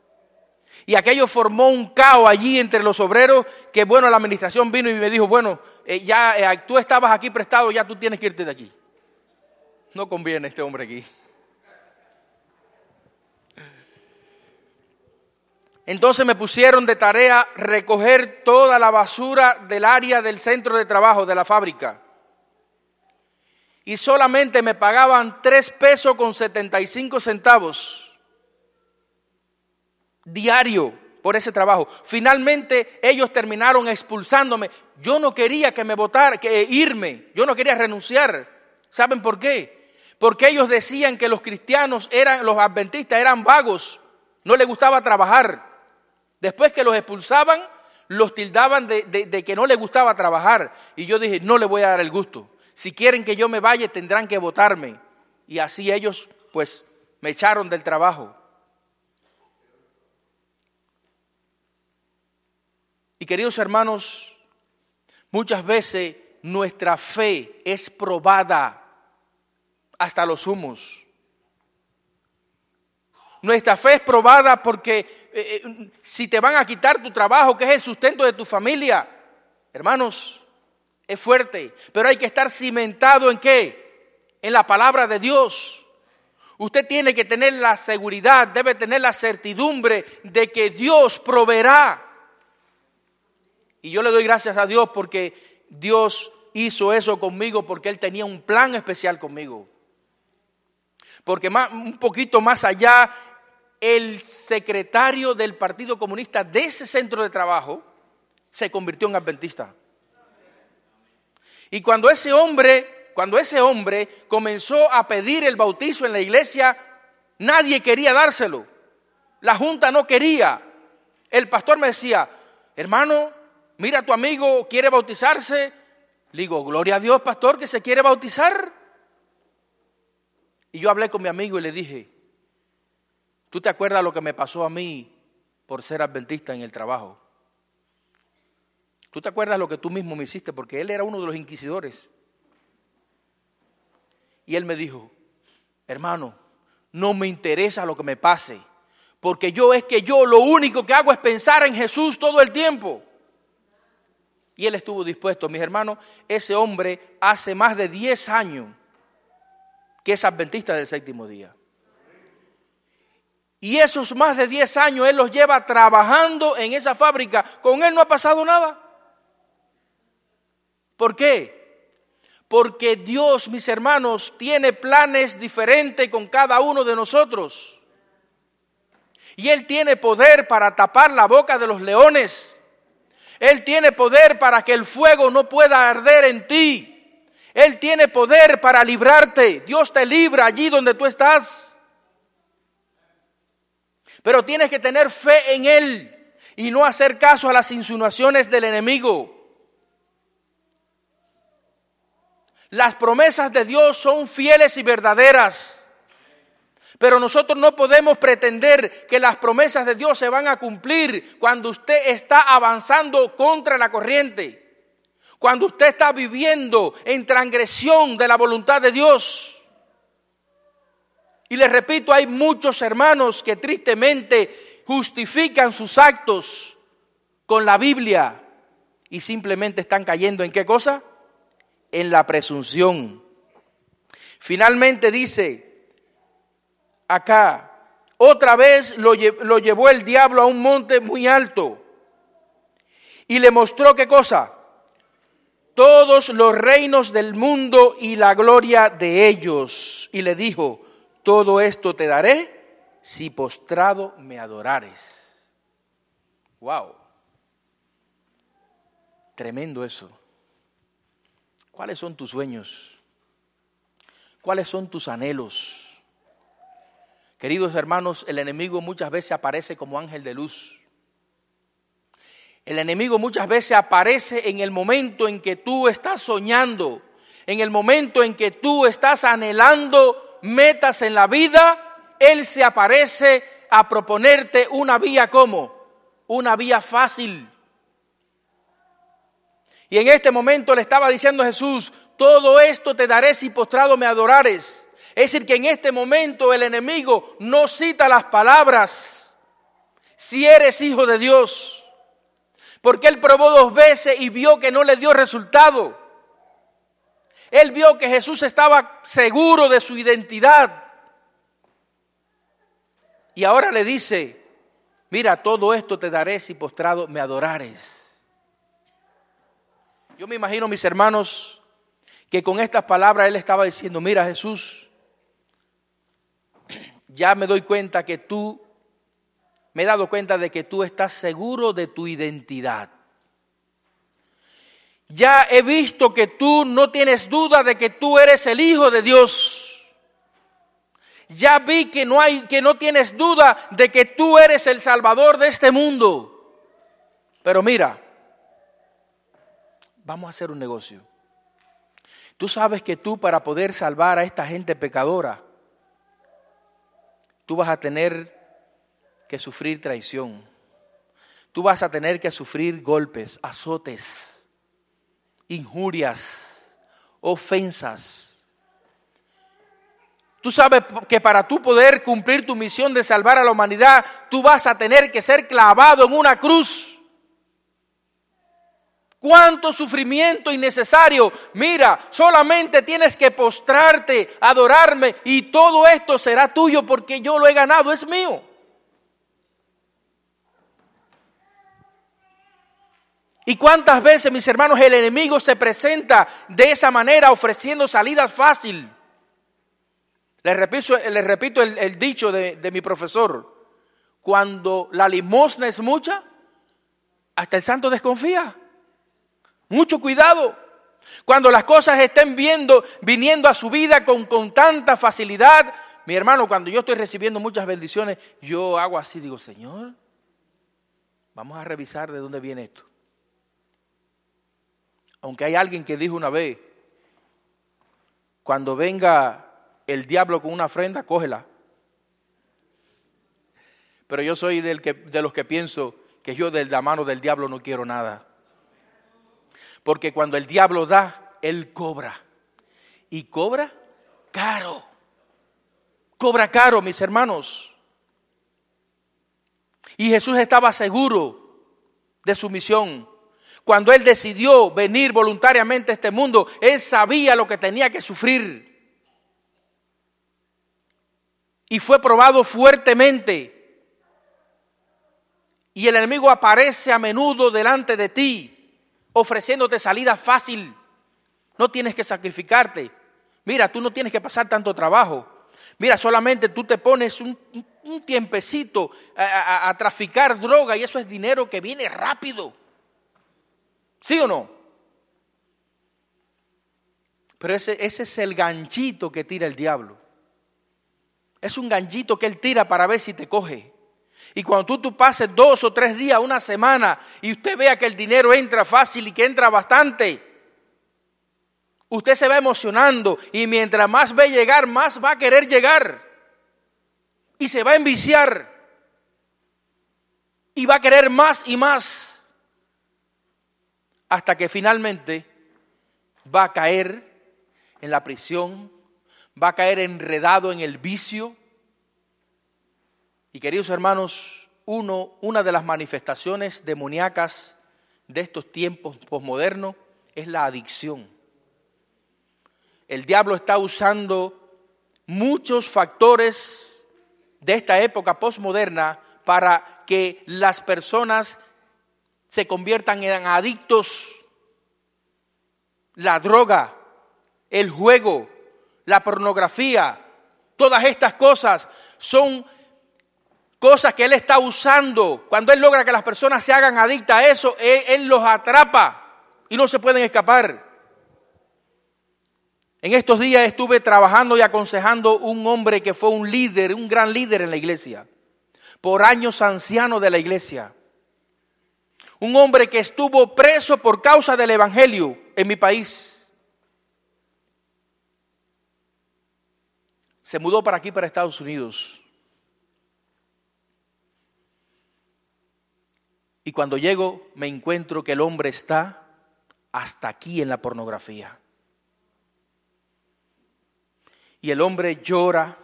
Y aquello formó un caos allí entre los obreros que, bueno, la administración vino y me dijo, bueno, eh, ya eh, tú estabas aquí prestado, ya tú tienes que irte de aquí. No conviene este hombre aquí. Entonces me pusieron de tarea recoger toda la basura del área del centro de trabajo de la fábrica. Y solamente me pagaban tres pesos con 75 centavos diario por ese trabajo. Finalmente ellos terminaron expulsándome. Yo no quería que me votara, que irme. Yo no quería renunciar. ¿Saben por qué? Porque ellos decían que los cristianos eran, los adventistas eran vagos, no les gustaba trabajar. Después que los expulsaban, los tildaban de, que no les gustaba trabajar. Y yo dije, no le voy a dar el gusto. Si quieren que yo me vaya, tendrán que votarme. Y así ellos, pues, me echaron del trabajo. Y queridos hermanos, muchas veces nuestra fe es probada hasta los humos. Nuestra fe es probada porque eh, eh, si te van a quitar tu trabajo, que es el sustento de tu familia, hermanos, es fuerte. Pero hay que estar cimentado en qué? En la palabra de Dios. Usted tiene que tener la seguridad, debe tener la certidumbre de que Dios proveerá. Y yo le doy gracias a Dios porque Dios hizo eso conmigo porque Él tenía un plan especial conmigo. Porque un poquito más allá el secretario del Partido Comunista de ese centro de trabajo se convirtió en adventista. Y cuando ese hombre, cuando ese hombre comenzó a pedir el bautizo en la iglesia, nadie quería dárselo. La junta no quería. El pastor me decía, hermano, mira tu amigo, quiere bautizarse. Le digo, gloria a Dios, pastor, que se quiere bautizar. Y yo hablé con mi amigo y le dije, ¿Tú te acuerdas lo que me pasó a mí por ser adventista en el trabajo? ¿Tú te acuerdas lo que tú mismo me hiciste? Porque él era uno de los inquisidores. Y él me dijo, hermano, no me interesa lo que me pase, porque yo es que yo lo único que hago es pensar en Jesús todo el tiempo. Y él estuvo dispuesto, mis hermanos, ese hombre hace más de 10 años que es adventista del séptimo día. Y esos más de 10 años él los lleva trabajando en esa fábrica. Con él no ha pasado nada. ¿Por qué? Porque Dios, mis hermanos, tiene planes diferentes con cada uno de nosotros. Y Él tiene poder para tapar la boca de los leones. Él tiene poder para que el fuego no pueda arder en ti. Él tiene poder para librarte. Dios te libra allí donde tú estás. Pero tienes que tener fe en Él y no hacer caso a las insinuaciones del enemigo. Las promesas de Dios son fieles y verdaderas. Pero nosotros no podemos pretender que las promesas de Dios se van a cumplir cuando usted está avanzando contra la corriente. Cuando usted está viviendo en transgresión de la voluntad de Dios. Y les repito, hay muchos hermanos que tristemente justifican sus actos con la Biblia y simplemente están cayendo en qué cosa? En la presunción. Finalmente dice acá, otra vez lo, lo llevó el diablo a un monte muy alto y le mostró qué cosa? Todos los reinos del mundo y la gloria de ellos. Y le dijo, todo esto te daré si postrado me adorares. Wow. Tremendo eso. ¿Cuáles son tus sueños? ¿Cuáles son tus anhelos? Queridos hermanos, el enemigo muchas veces aparece como ángel de luz El enemigo muchas veces aparece en el momento en que tú estás soñando, en el momento en que tú estás anhelando metas en la vida, Él se aparece a proponerte una vía como, una vía fácil. Y en este momento le estaba diciendo a Jesús, todo esto te daré si postrado me adorares. Es decir, que en este momento el enemigo no cita las palabras, si eres hijo de Dios, porque él probó dos veces y vio que no le dio resultado. Él vio que Jesús estaba seguro de su identidad. Y ahora le dice, mira, todo esto te daré si postrado me adorares. Yo me imagino, mis hermanos, que con estas palabras él estaba diciendo, mira Jesús, ya me doy cuenta que tú, me he dado cuenta de que tú estás seguro de tu identidad. Ya he visto que tú no tienes duda de que tú eres el Hijo de Dios. Ya vi que no hay que no tienes duda de que tú eres el salvador de este mundo. Pero mira, vamos a hacer un negocio. Tú sabes que tú para poder salvar a esta gente pecadora, tú vas a tener que sufrir traición. Tú vas a tener que sufrir golpes, azotes, injurias, ofensas. Tú sabes que para tú poder cumplir tu misión de salvar a la humanidad, tú vas a tener que ser clavado en una cruz cuánto sufrimiento innecesario. Mira, solamente tienes que postrarte, adorarme y todo esto será tuyo porque yo lo he ganado, es mío. ¿Y cuántas veces, mis hermanos, el enemigo se presenta de esa manera ofreciendo salidas fácil? Les repito, el, dicho de mi profesor. Cuando la limosna es mucha, hasta el santo desconfía. Mucho cuidado. Cuando las cosas estén viendo, viniendo a su vida con, con tanta facilidad, mi hermano, cuando yo estoy recibiendo muchas bendiciones, yo hago así, digo, Señor, vamos a revisar de dónde viene esto. Aunque hay alguien que dijo una vez, cuando venga el diablo con una ofrenda, cógela. Pero yo soy de los que pienso que yo de la mano del diablo no quiero nada. Porque cuando el diablo da, él cobra. Y cobra caro. Cobra caro, mis hermanos. Y Jesús estaba seguro de su misión. Cuando Él decidió venir voluntariamente a este mundo, Él sabía lo que tenía que sufrir. Y fue probado fuertemente. Y el enemigo aparece a menudo delante de ti ofreciéndote salida fácil. No tienes que sacrificarte. Mira, tú no tienes que pasar tanto trabajo. Mira, solamente tú te pones un, tiempecito a, traficar droga y eso es dinero que viene rápido. ¿Sí o no? Pero ese, ese es el ganchito que tira el diablo. Es un ganchito que él tira para ver si te coge. Y cuando tú, pases dos o tres días, una semana, y usted vea que el dinero entra fácil y que entra bastante, usted se va emocionando y mientras más ve llegar, más va a querer llegar. Y se va a enviciar. Y va a querer más y más. Hasta que finalmente va a caer en la prisión, va a caer enredado en el vicio y queridos hermanos, uno, una de las manifestaciones demoníacas de estos tiempos posmodernos es la adicción. El diablo está usando muchos factores de esta época posmoderna para que las personas se conviertan en adictos. La droga, el juego, la pornografía, todas estas cosas son cosas que Él está usando. Cuando Él logra que las personas se hagan adictas a eso, Él, los atrapa y no se pueden escapar. En estos días estuve trabajando y aconsejando un hombre que fue un líder, un gran líder en la iglesia, por años anciano de la iglesia. un hombre que estuvo preso por causa del Evangelio en mi país. Se mudó para aquí, para Estados Unidos. Y cuando llego me encuentro que el hombre está hasta aquí en la pornografía. Y el hombre llora,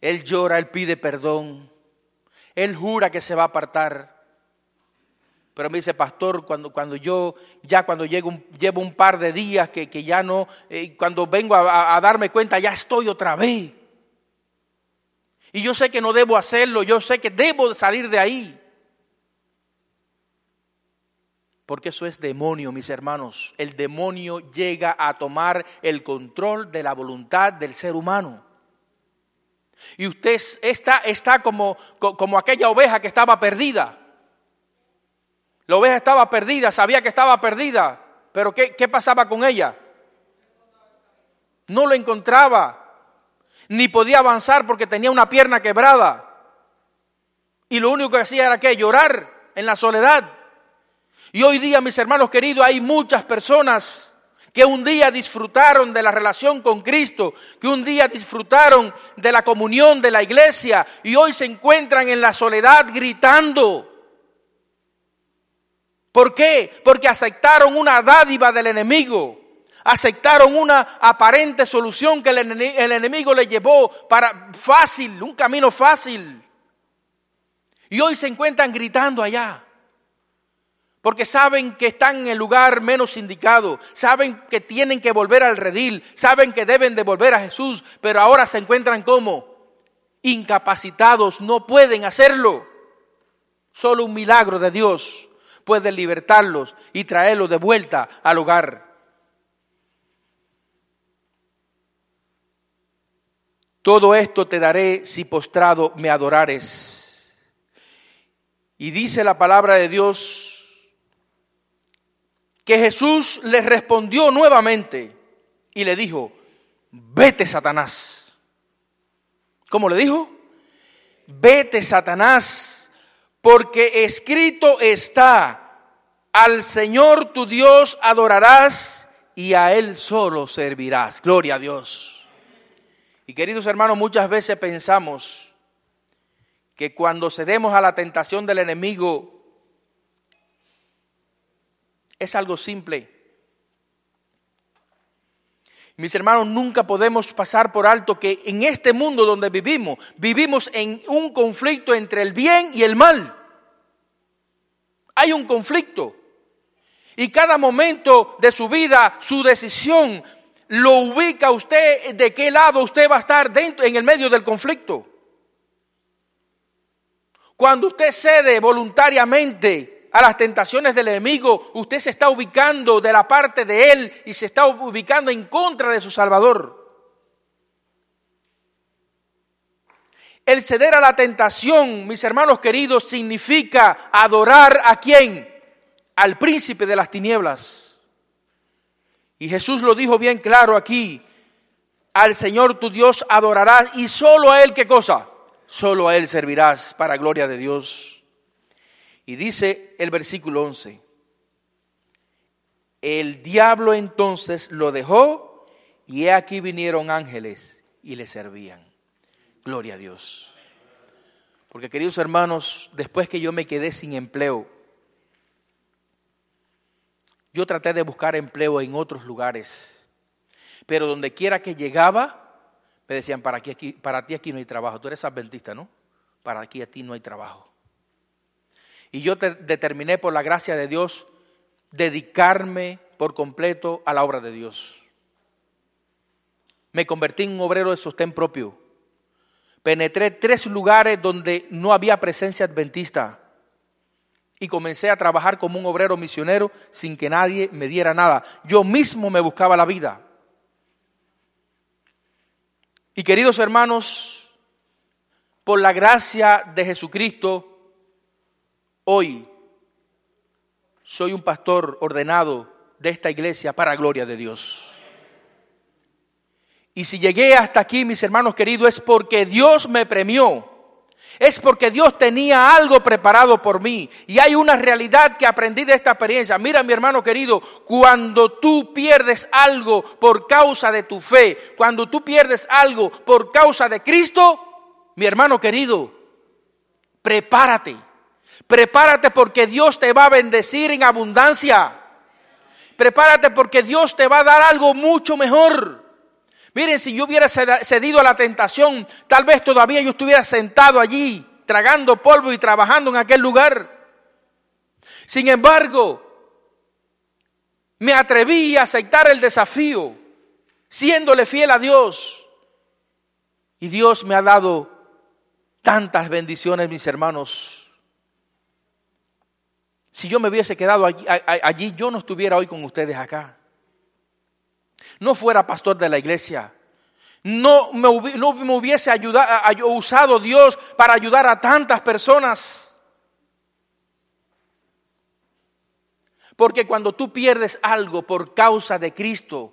él llora, él pide perdón, él jura que se va a apartar. Pero me dice, pastor, cuando, cuando yo, ya cuando llego, llevo un par de días que, que ya no, eh, cuando vengo a, a darme cuenta, ya estoy otra vez. Y yo sé que no debo hacerlo, yo sé que debo salir de ahí. Porque eso es demonio, mis hermanos. El demonio llega a tomar el control de la voluntad del ser humano. Y usted está, está como, como aquella oveja que estaba perdida. La oveja estaba perdida, sabía que estaba perdida, pero ¿qué, qué pasaba con ella? No lo encontraba, ni podía avanzar porque tenía una pierna quebrada. Y lo único que hacía era que llorar en la soledad. Y hoy día, mis hermanos queridos, hay muchas personas que un día disfrutaron de la relación con Cristo, que un día disfrutaron de la comunión de la iglesia y hoy se encuentran en la soledad gritando. ¿Por qué? Porque aceptaron una dádiva del enemigo, aceptaron una aparente solución que el, enemigo le llevó para fácil, un camino fácil. Y hoy se encuentran gritando allá porque saben que están en el lugar menos indicado, saben que tienen que volver al redil, saben que deben de volver a Jesús, pero ahora se encuentran como incapacitados, no pueden hacerlo. Solo un milagro de Dios puede libertarlos y traerlos de vuelta al hogar. Todo esto te daré si postrado me adorares. Y dice la palabra de Dios que Jesús le respondió nuevamente y le dijo, vete Satanás. ¿Cómo le dijo? Vete Satanás, porque escrito está, al Señor tu Dios adorarás y a Él solo servirás. Gloria a Dios. Y queridos hermanos, muchas veces pensamos que cuando cedemos a la tentación del enemigo, es algo simple. Mis hermanos, nunca podemos pasar por alto que en este mundo donde vivimos, vivimos en un conflicto entre el bien y el mal. Hay un conflicto. Y cada momento de su vida, su decisión, lo ubica usted de qué lado usted va a estar dentro, en el medio del conflicto. Cuando usted cede voluntariamente a las tentaciones del enemigo, usted se está ubicando de la parte de él y se está ubicando en contra de su Salvador. El ceder a la tentación, mis hermanos queridos, significa adorar a quién? Al príncipe de las tinieblas. Y Jesús lo dijo bien claro aquí. Al Señor tu Dios adorarás y solo a Él qué cosa? Solo a Él servirás para gloria de Dios. Y dice el versículo 11, el diablo entonces lo dejó y he aquí vinieron ángeles y le servían. Gloria a Dios. Porque queridos hermanos, después que yo me quedé sin empleo, yo traté de buscar empleo en otros lugares, pero donde quiera que llegaba, me decían, para, aquí, para ti aquí no hay trabajo, tú eres adventista, ¿no? Para aquí a ti no hay trabajo. Y yo determiné por la gracia de Dios dedicarme por completo a la obra de Dios. Me convertí en un obrero de sostén propio. Penetré tres lugares donde no había presencia adventista y comencé a trabajar como un obrero misionero sin que nadie me diera nada. Yo mismo me buscaba la vida. Y queridos hermanos, por la gracia de Jesucristo, Hoy soy un pastor ordenado de esta iglesia para gloria de Dios. Y si llegué hasta aquí, mis hermanos queridos, es porque Dios me premió Es porque Dios tenía algo preparado por mí. Y hay una realidad que aprendí de esta experiencia. Mira, mi hermano querido, cuando tú pierdes algo por causa de tu fe, cuando tú pierdes algo por causa de Cristo, mi hermano querido, prepárate. Prepárate porque Dios te va a bendecir en abundancia. Prepárate porque Dios te va a dar algo mucho mejor. Miren, si yo hubiera cedido a la tentación, tal vez todavía yo estuviera sentado allí, tragando polvo y trabajando en aquel lugar. Sin embargo, me atreví a aceptar el desafío, siéndole fiel a Dios. Y Dios me ha dado tantas bendiciones, mis hermanos. Si yo me hubiese quedado allí, yo no estuviera hoy con ustedes acá no fuera pastor de la iglesia, no me, hubiese usado Dios para ayudar a tantas personas. Porque cuando tú pierdes algo por causa de Cristo,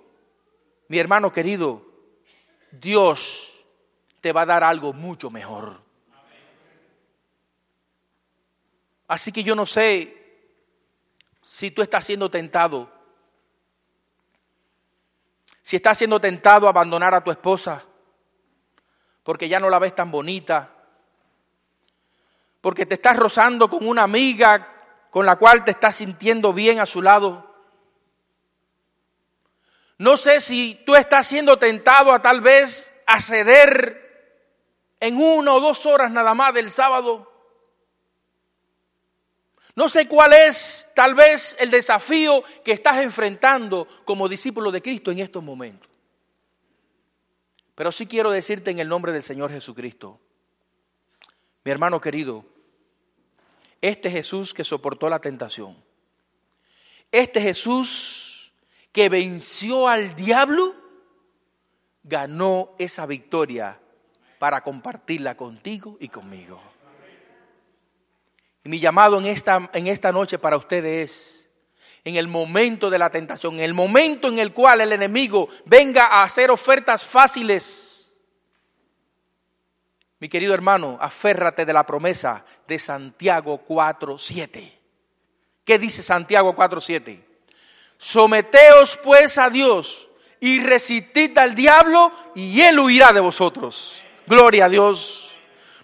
mi hermano querido, Dios te va a dar algo mucho mejor. Así que yo no sé si tú estás siendo tentado si estás siendo tentado a abandonar a tu esposa porque ya no la ves tan bonita, porque te estás rozando con una amiga con la cual te estás sintiendo bien a su lado. No sé si tú estás siendo tentado a tal vez a ceder en una o dos horas nada más del sábado. No sé cuál es tal vez el desafío que estás enfrentando como discípulo de Cristo en estos momentos. Pero sí quiero decirte en el nombre del Señor Jesucristo, mi hermano querido, este Jesús que soportó la tentación, este Jesús que venció al diablo, ganó esa victoria para compartirla contigo y conmigo. Y mi llamado en esta, en esta noche para ustedes es, en el momento de la tentación, en el momento en el cual el enemigo venga a hacer ofertas fáciles, mi querido hermano, aférrate de la promesa de Santiago 4.7. ¿Qué dice Santiago 4.7? Someteos pues a Dios y resistid al diablo y él huirá de vosotros. Gloria a Dios.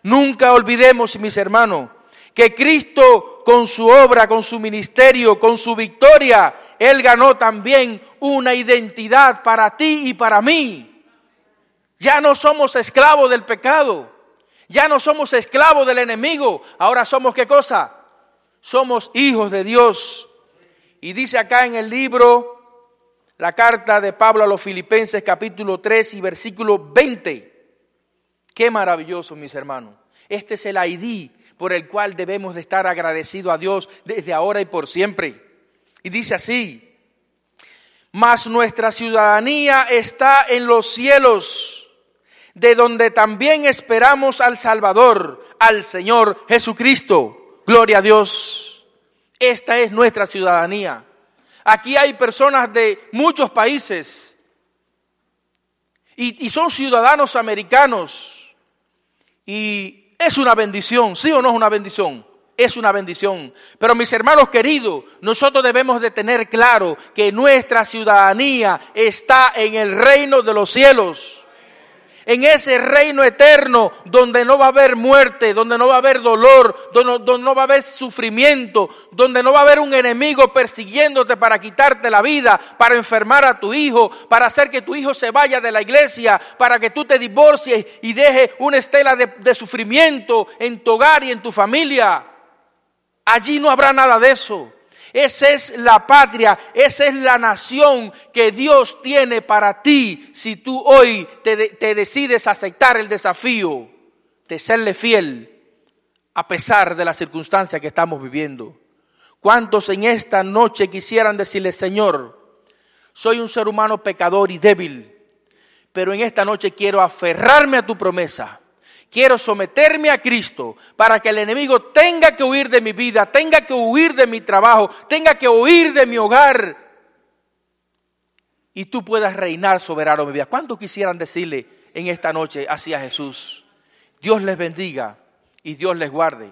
Nunca olvidemos, mis hermanos, que Cristo con su obra, con su ministerio, con su victoria, Él ganó también una identidad para ti y para mí. Ya no somos esclavos del pecado, ya no somos esclavos del enemigo, ahora somos qué cosa? Somos hijos de Dios. Y dice acá en el libro, la carta de Pablo a los Filipenses capítulo 3 y versículo 20. Qué maravilloso, mis hermanos. Este es el ID por el cual debemos de estar agradecidos a Dios desde ahora y por siempre. Y dice así, mas nuestra ciudadanía está en los cielos, de donde también esperamos al Salvador, al Señor Jesucristo. Gloria a Dios. Esta es nuestra ciudadanía. Aquí hay personas de muchos países y, y son ciudadanos americanos y es una bendición, ¿sí o no es una bendición? Es una bendición. Pero mis hermanos queridos, nosotros debemos de tener claro que nuestra ciudadanía está en el reino de los cielos en ese reino eterno donde no va a haber muerte, donde no va a haber dolor, donde, no va a haber sufrimiento, donde no va a haber un enemigo persiguiéndote para quitarte la vida, para enfermar a tu hijo, para hacer que tu hijo se vaya de la iglesia, para que tú te divorcies y dejes una estela de, de sufrimiento en tu hogar y en tu familia. Allí no habrá nada de eso. Esa es la patria, esa es la nación que Dios tiene para ti si tú hoy te, decides aceptar el desafío de serle fiel a pesar de la circunstancia que estamos viviendo. ¿Cuántos en esta noche quisieran decirle, Señor, soy un ser humano pecador y débil, pero en esta noche quiero aferrarme a tu promesa? Quiero someterme a Cristo para que el enemigo tenga que huir de mi vida, tenga que huir de mi trabajo, tenga que huir de mi hogar. Y tú puedas reinar soberano en mi vida. ¿Cuántos quisieran decirle en esta noche hacia Jesús? Dios les bendiga y Dios les guarde.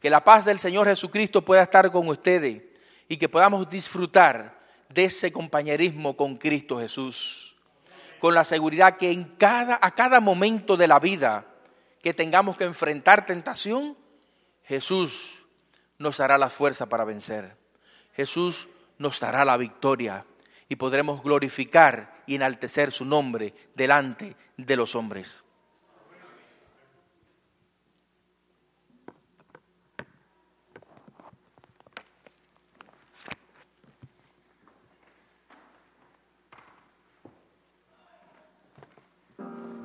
Que la paz del Señor Jesucristo pueda estar con ustedes y que podamos disfrutar de ese compañerismo con Cristo Jesús. Con la seguridad que en cada, a cada momento de la vida que tengamos que enfrentar tentación, Jesús nos dará la fuerza para vencer. Jesús nos dará la victoria y podremos glorificar y enaltecer su nombre delante de los hombres.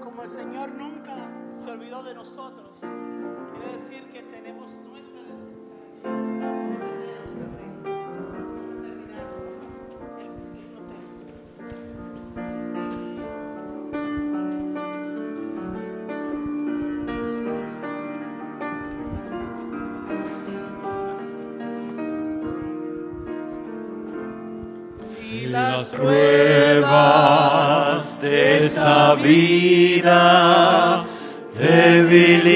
Como el Señor las pruebas de esta vida debilitan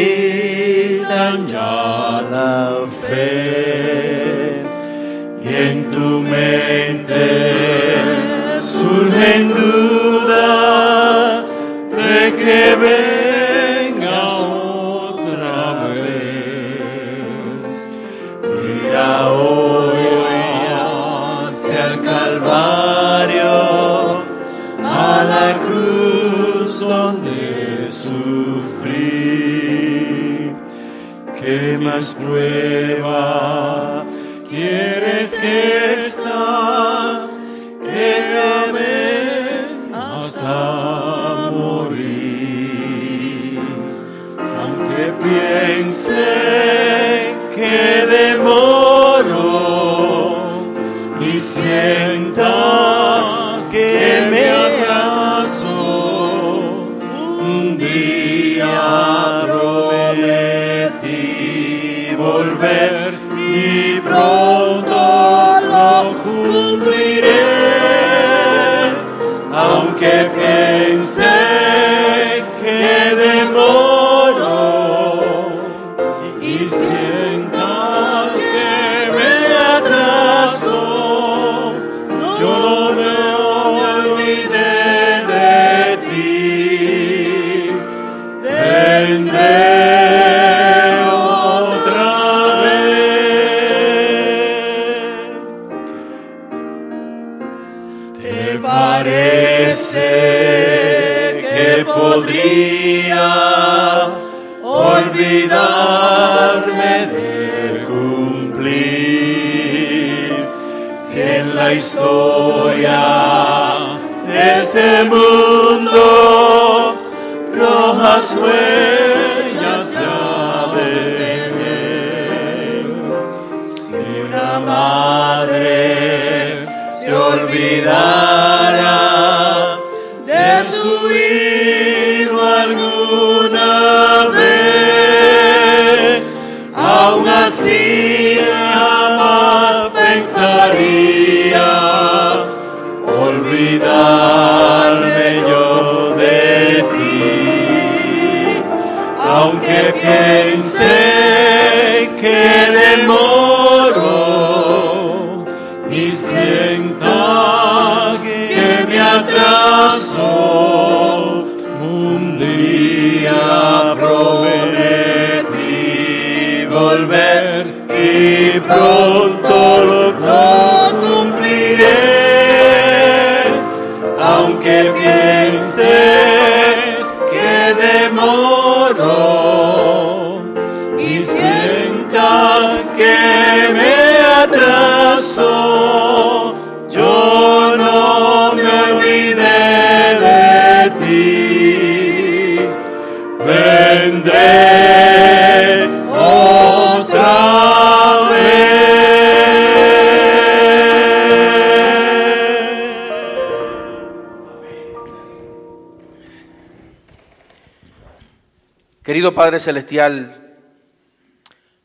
Padre Celestial,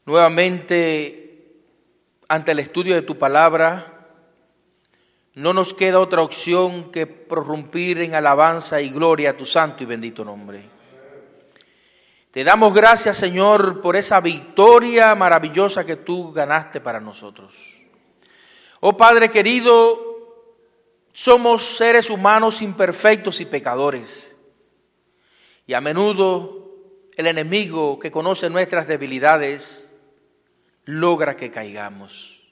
nuevamente ante el estudio de tu palabra, no nos queda otra opción que prorrumpir en alabanza y gloria a tu santo y bendito nombre. Te damos gracias, Señor, por esa victoria maravillosa que tú ganaste para nosotros. Oh Padre querido, somos seres humanos imperfectos y pecadores. Y a menudo el enemigo que conoce nuestras debilidades logra que caigamos.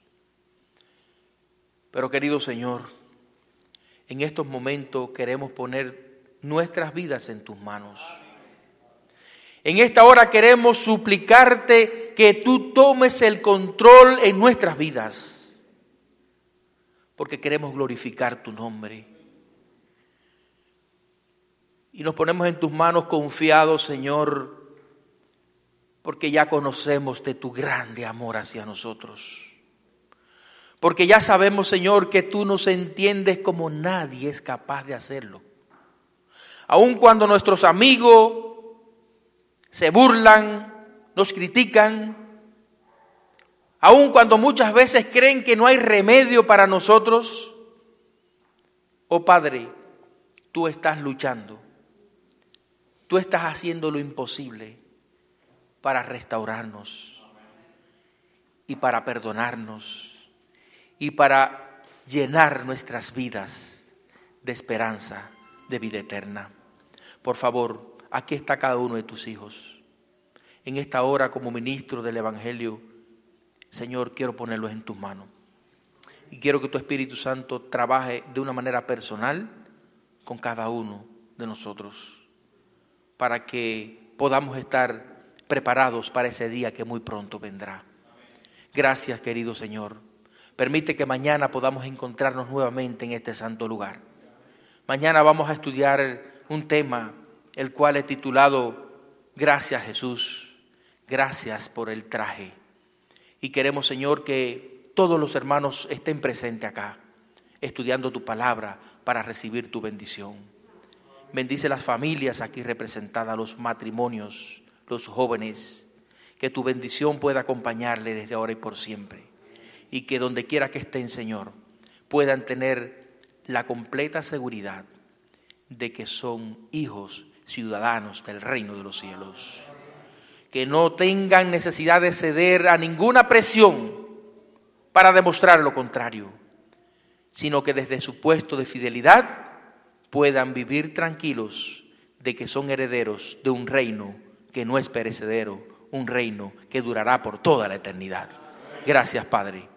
Pero querido Señor, en estos momentos queremos poner nuestras vidas en tus manos. En esta hora queremos suplicarte que tú tomes el control en nuestras vidas, porque queremos glorificar tu nombre. Y nos ponemos en tus manos confiados, Señor, porque ya conocemos de tu grande amor hacia nosotros. Porque ya sabemos, Señor, que tú nos entiendes como nadie es capaz de hacerlo. Aun cuando nuestros amigos se burlan, nos critican, aun cuando muchas veces creen que no hay remedio para nosotros, oh Padre, tú estás luchando, tú estás haciendo lo imposible para restaurarnos y para perdonarnos y para llenar nuestras vidas de esperanza, de vida eterna. Por favor, aquí está cada uno de tus hijos. En esta hora como ministro del Evangelio, Señor, quiero ponerlos en tus manos. Y quiero que tu Espíritu Santo trabaje de una manera personal con cada uno de nosotros, para que podamos estar preparados para ese día que muy pronto vendrá. Gracias, querido Señor. Permite que mañana podamos encontrarnos nuevamente en este santo lugar. Mañana vamos a estudiar un tema el cual he titulado Gracias Jesús, gracias por el traje. Y queremos, Señor, que todos los hermanos estén presentes acá, estudiando tu palabra para recibir tu bendición. Bendice las familias aquí representadas, los matrimonios, los jóvenes, que tu bendición pueda acompañarle desde ahora y por siempre. Y que donde quiera que estén, Señor, puedan tener la completa seguridad de que son hijos ciudadanos del reino de los cielos. Que no tengan necesidad de ceder a ninguna presión para demostrar lo contrario, sino que desde su puesto de fidelidad puedan vivir tranquilos de que son herederos de un reino que no es perecedero, un reino que durará por toda la eternidad. Gracias, Padre.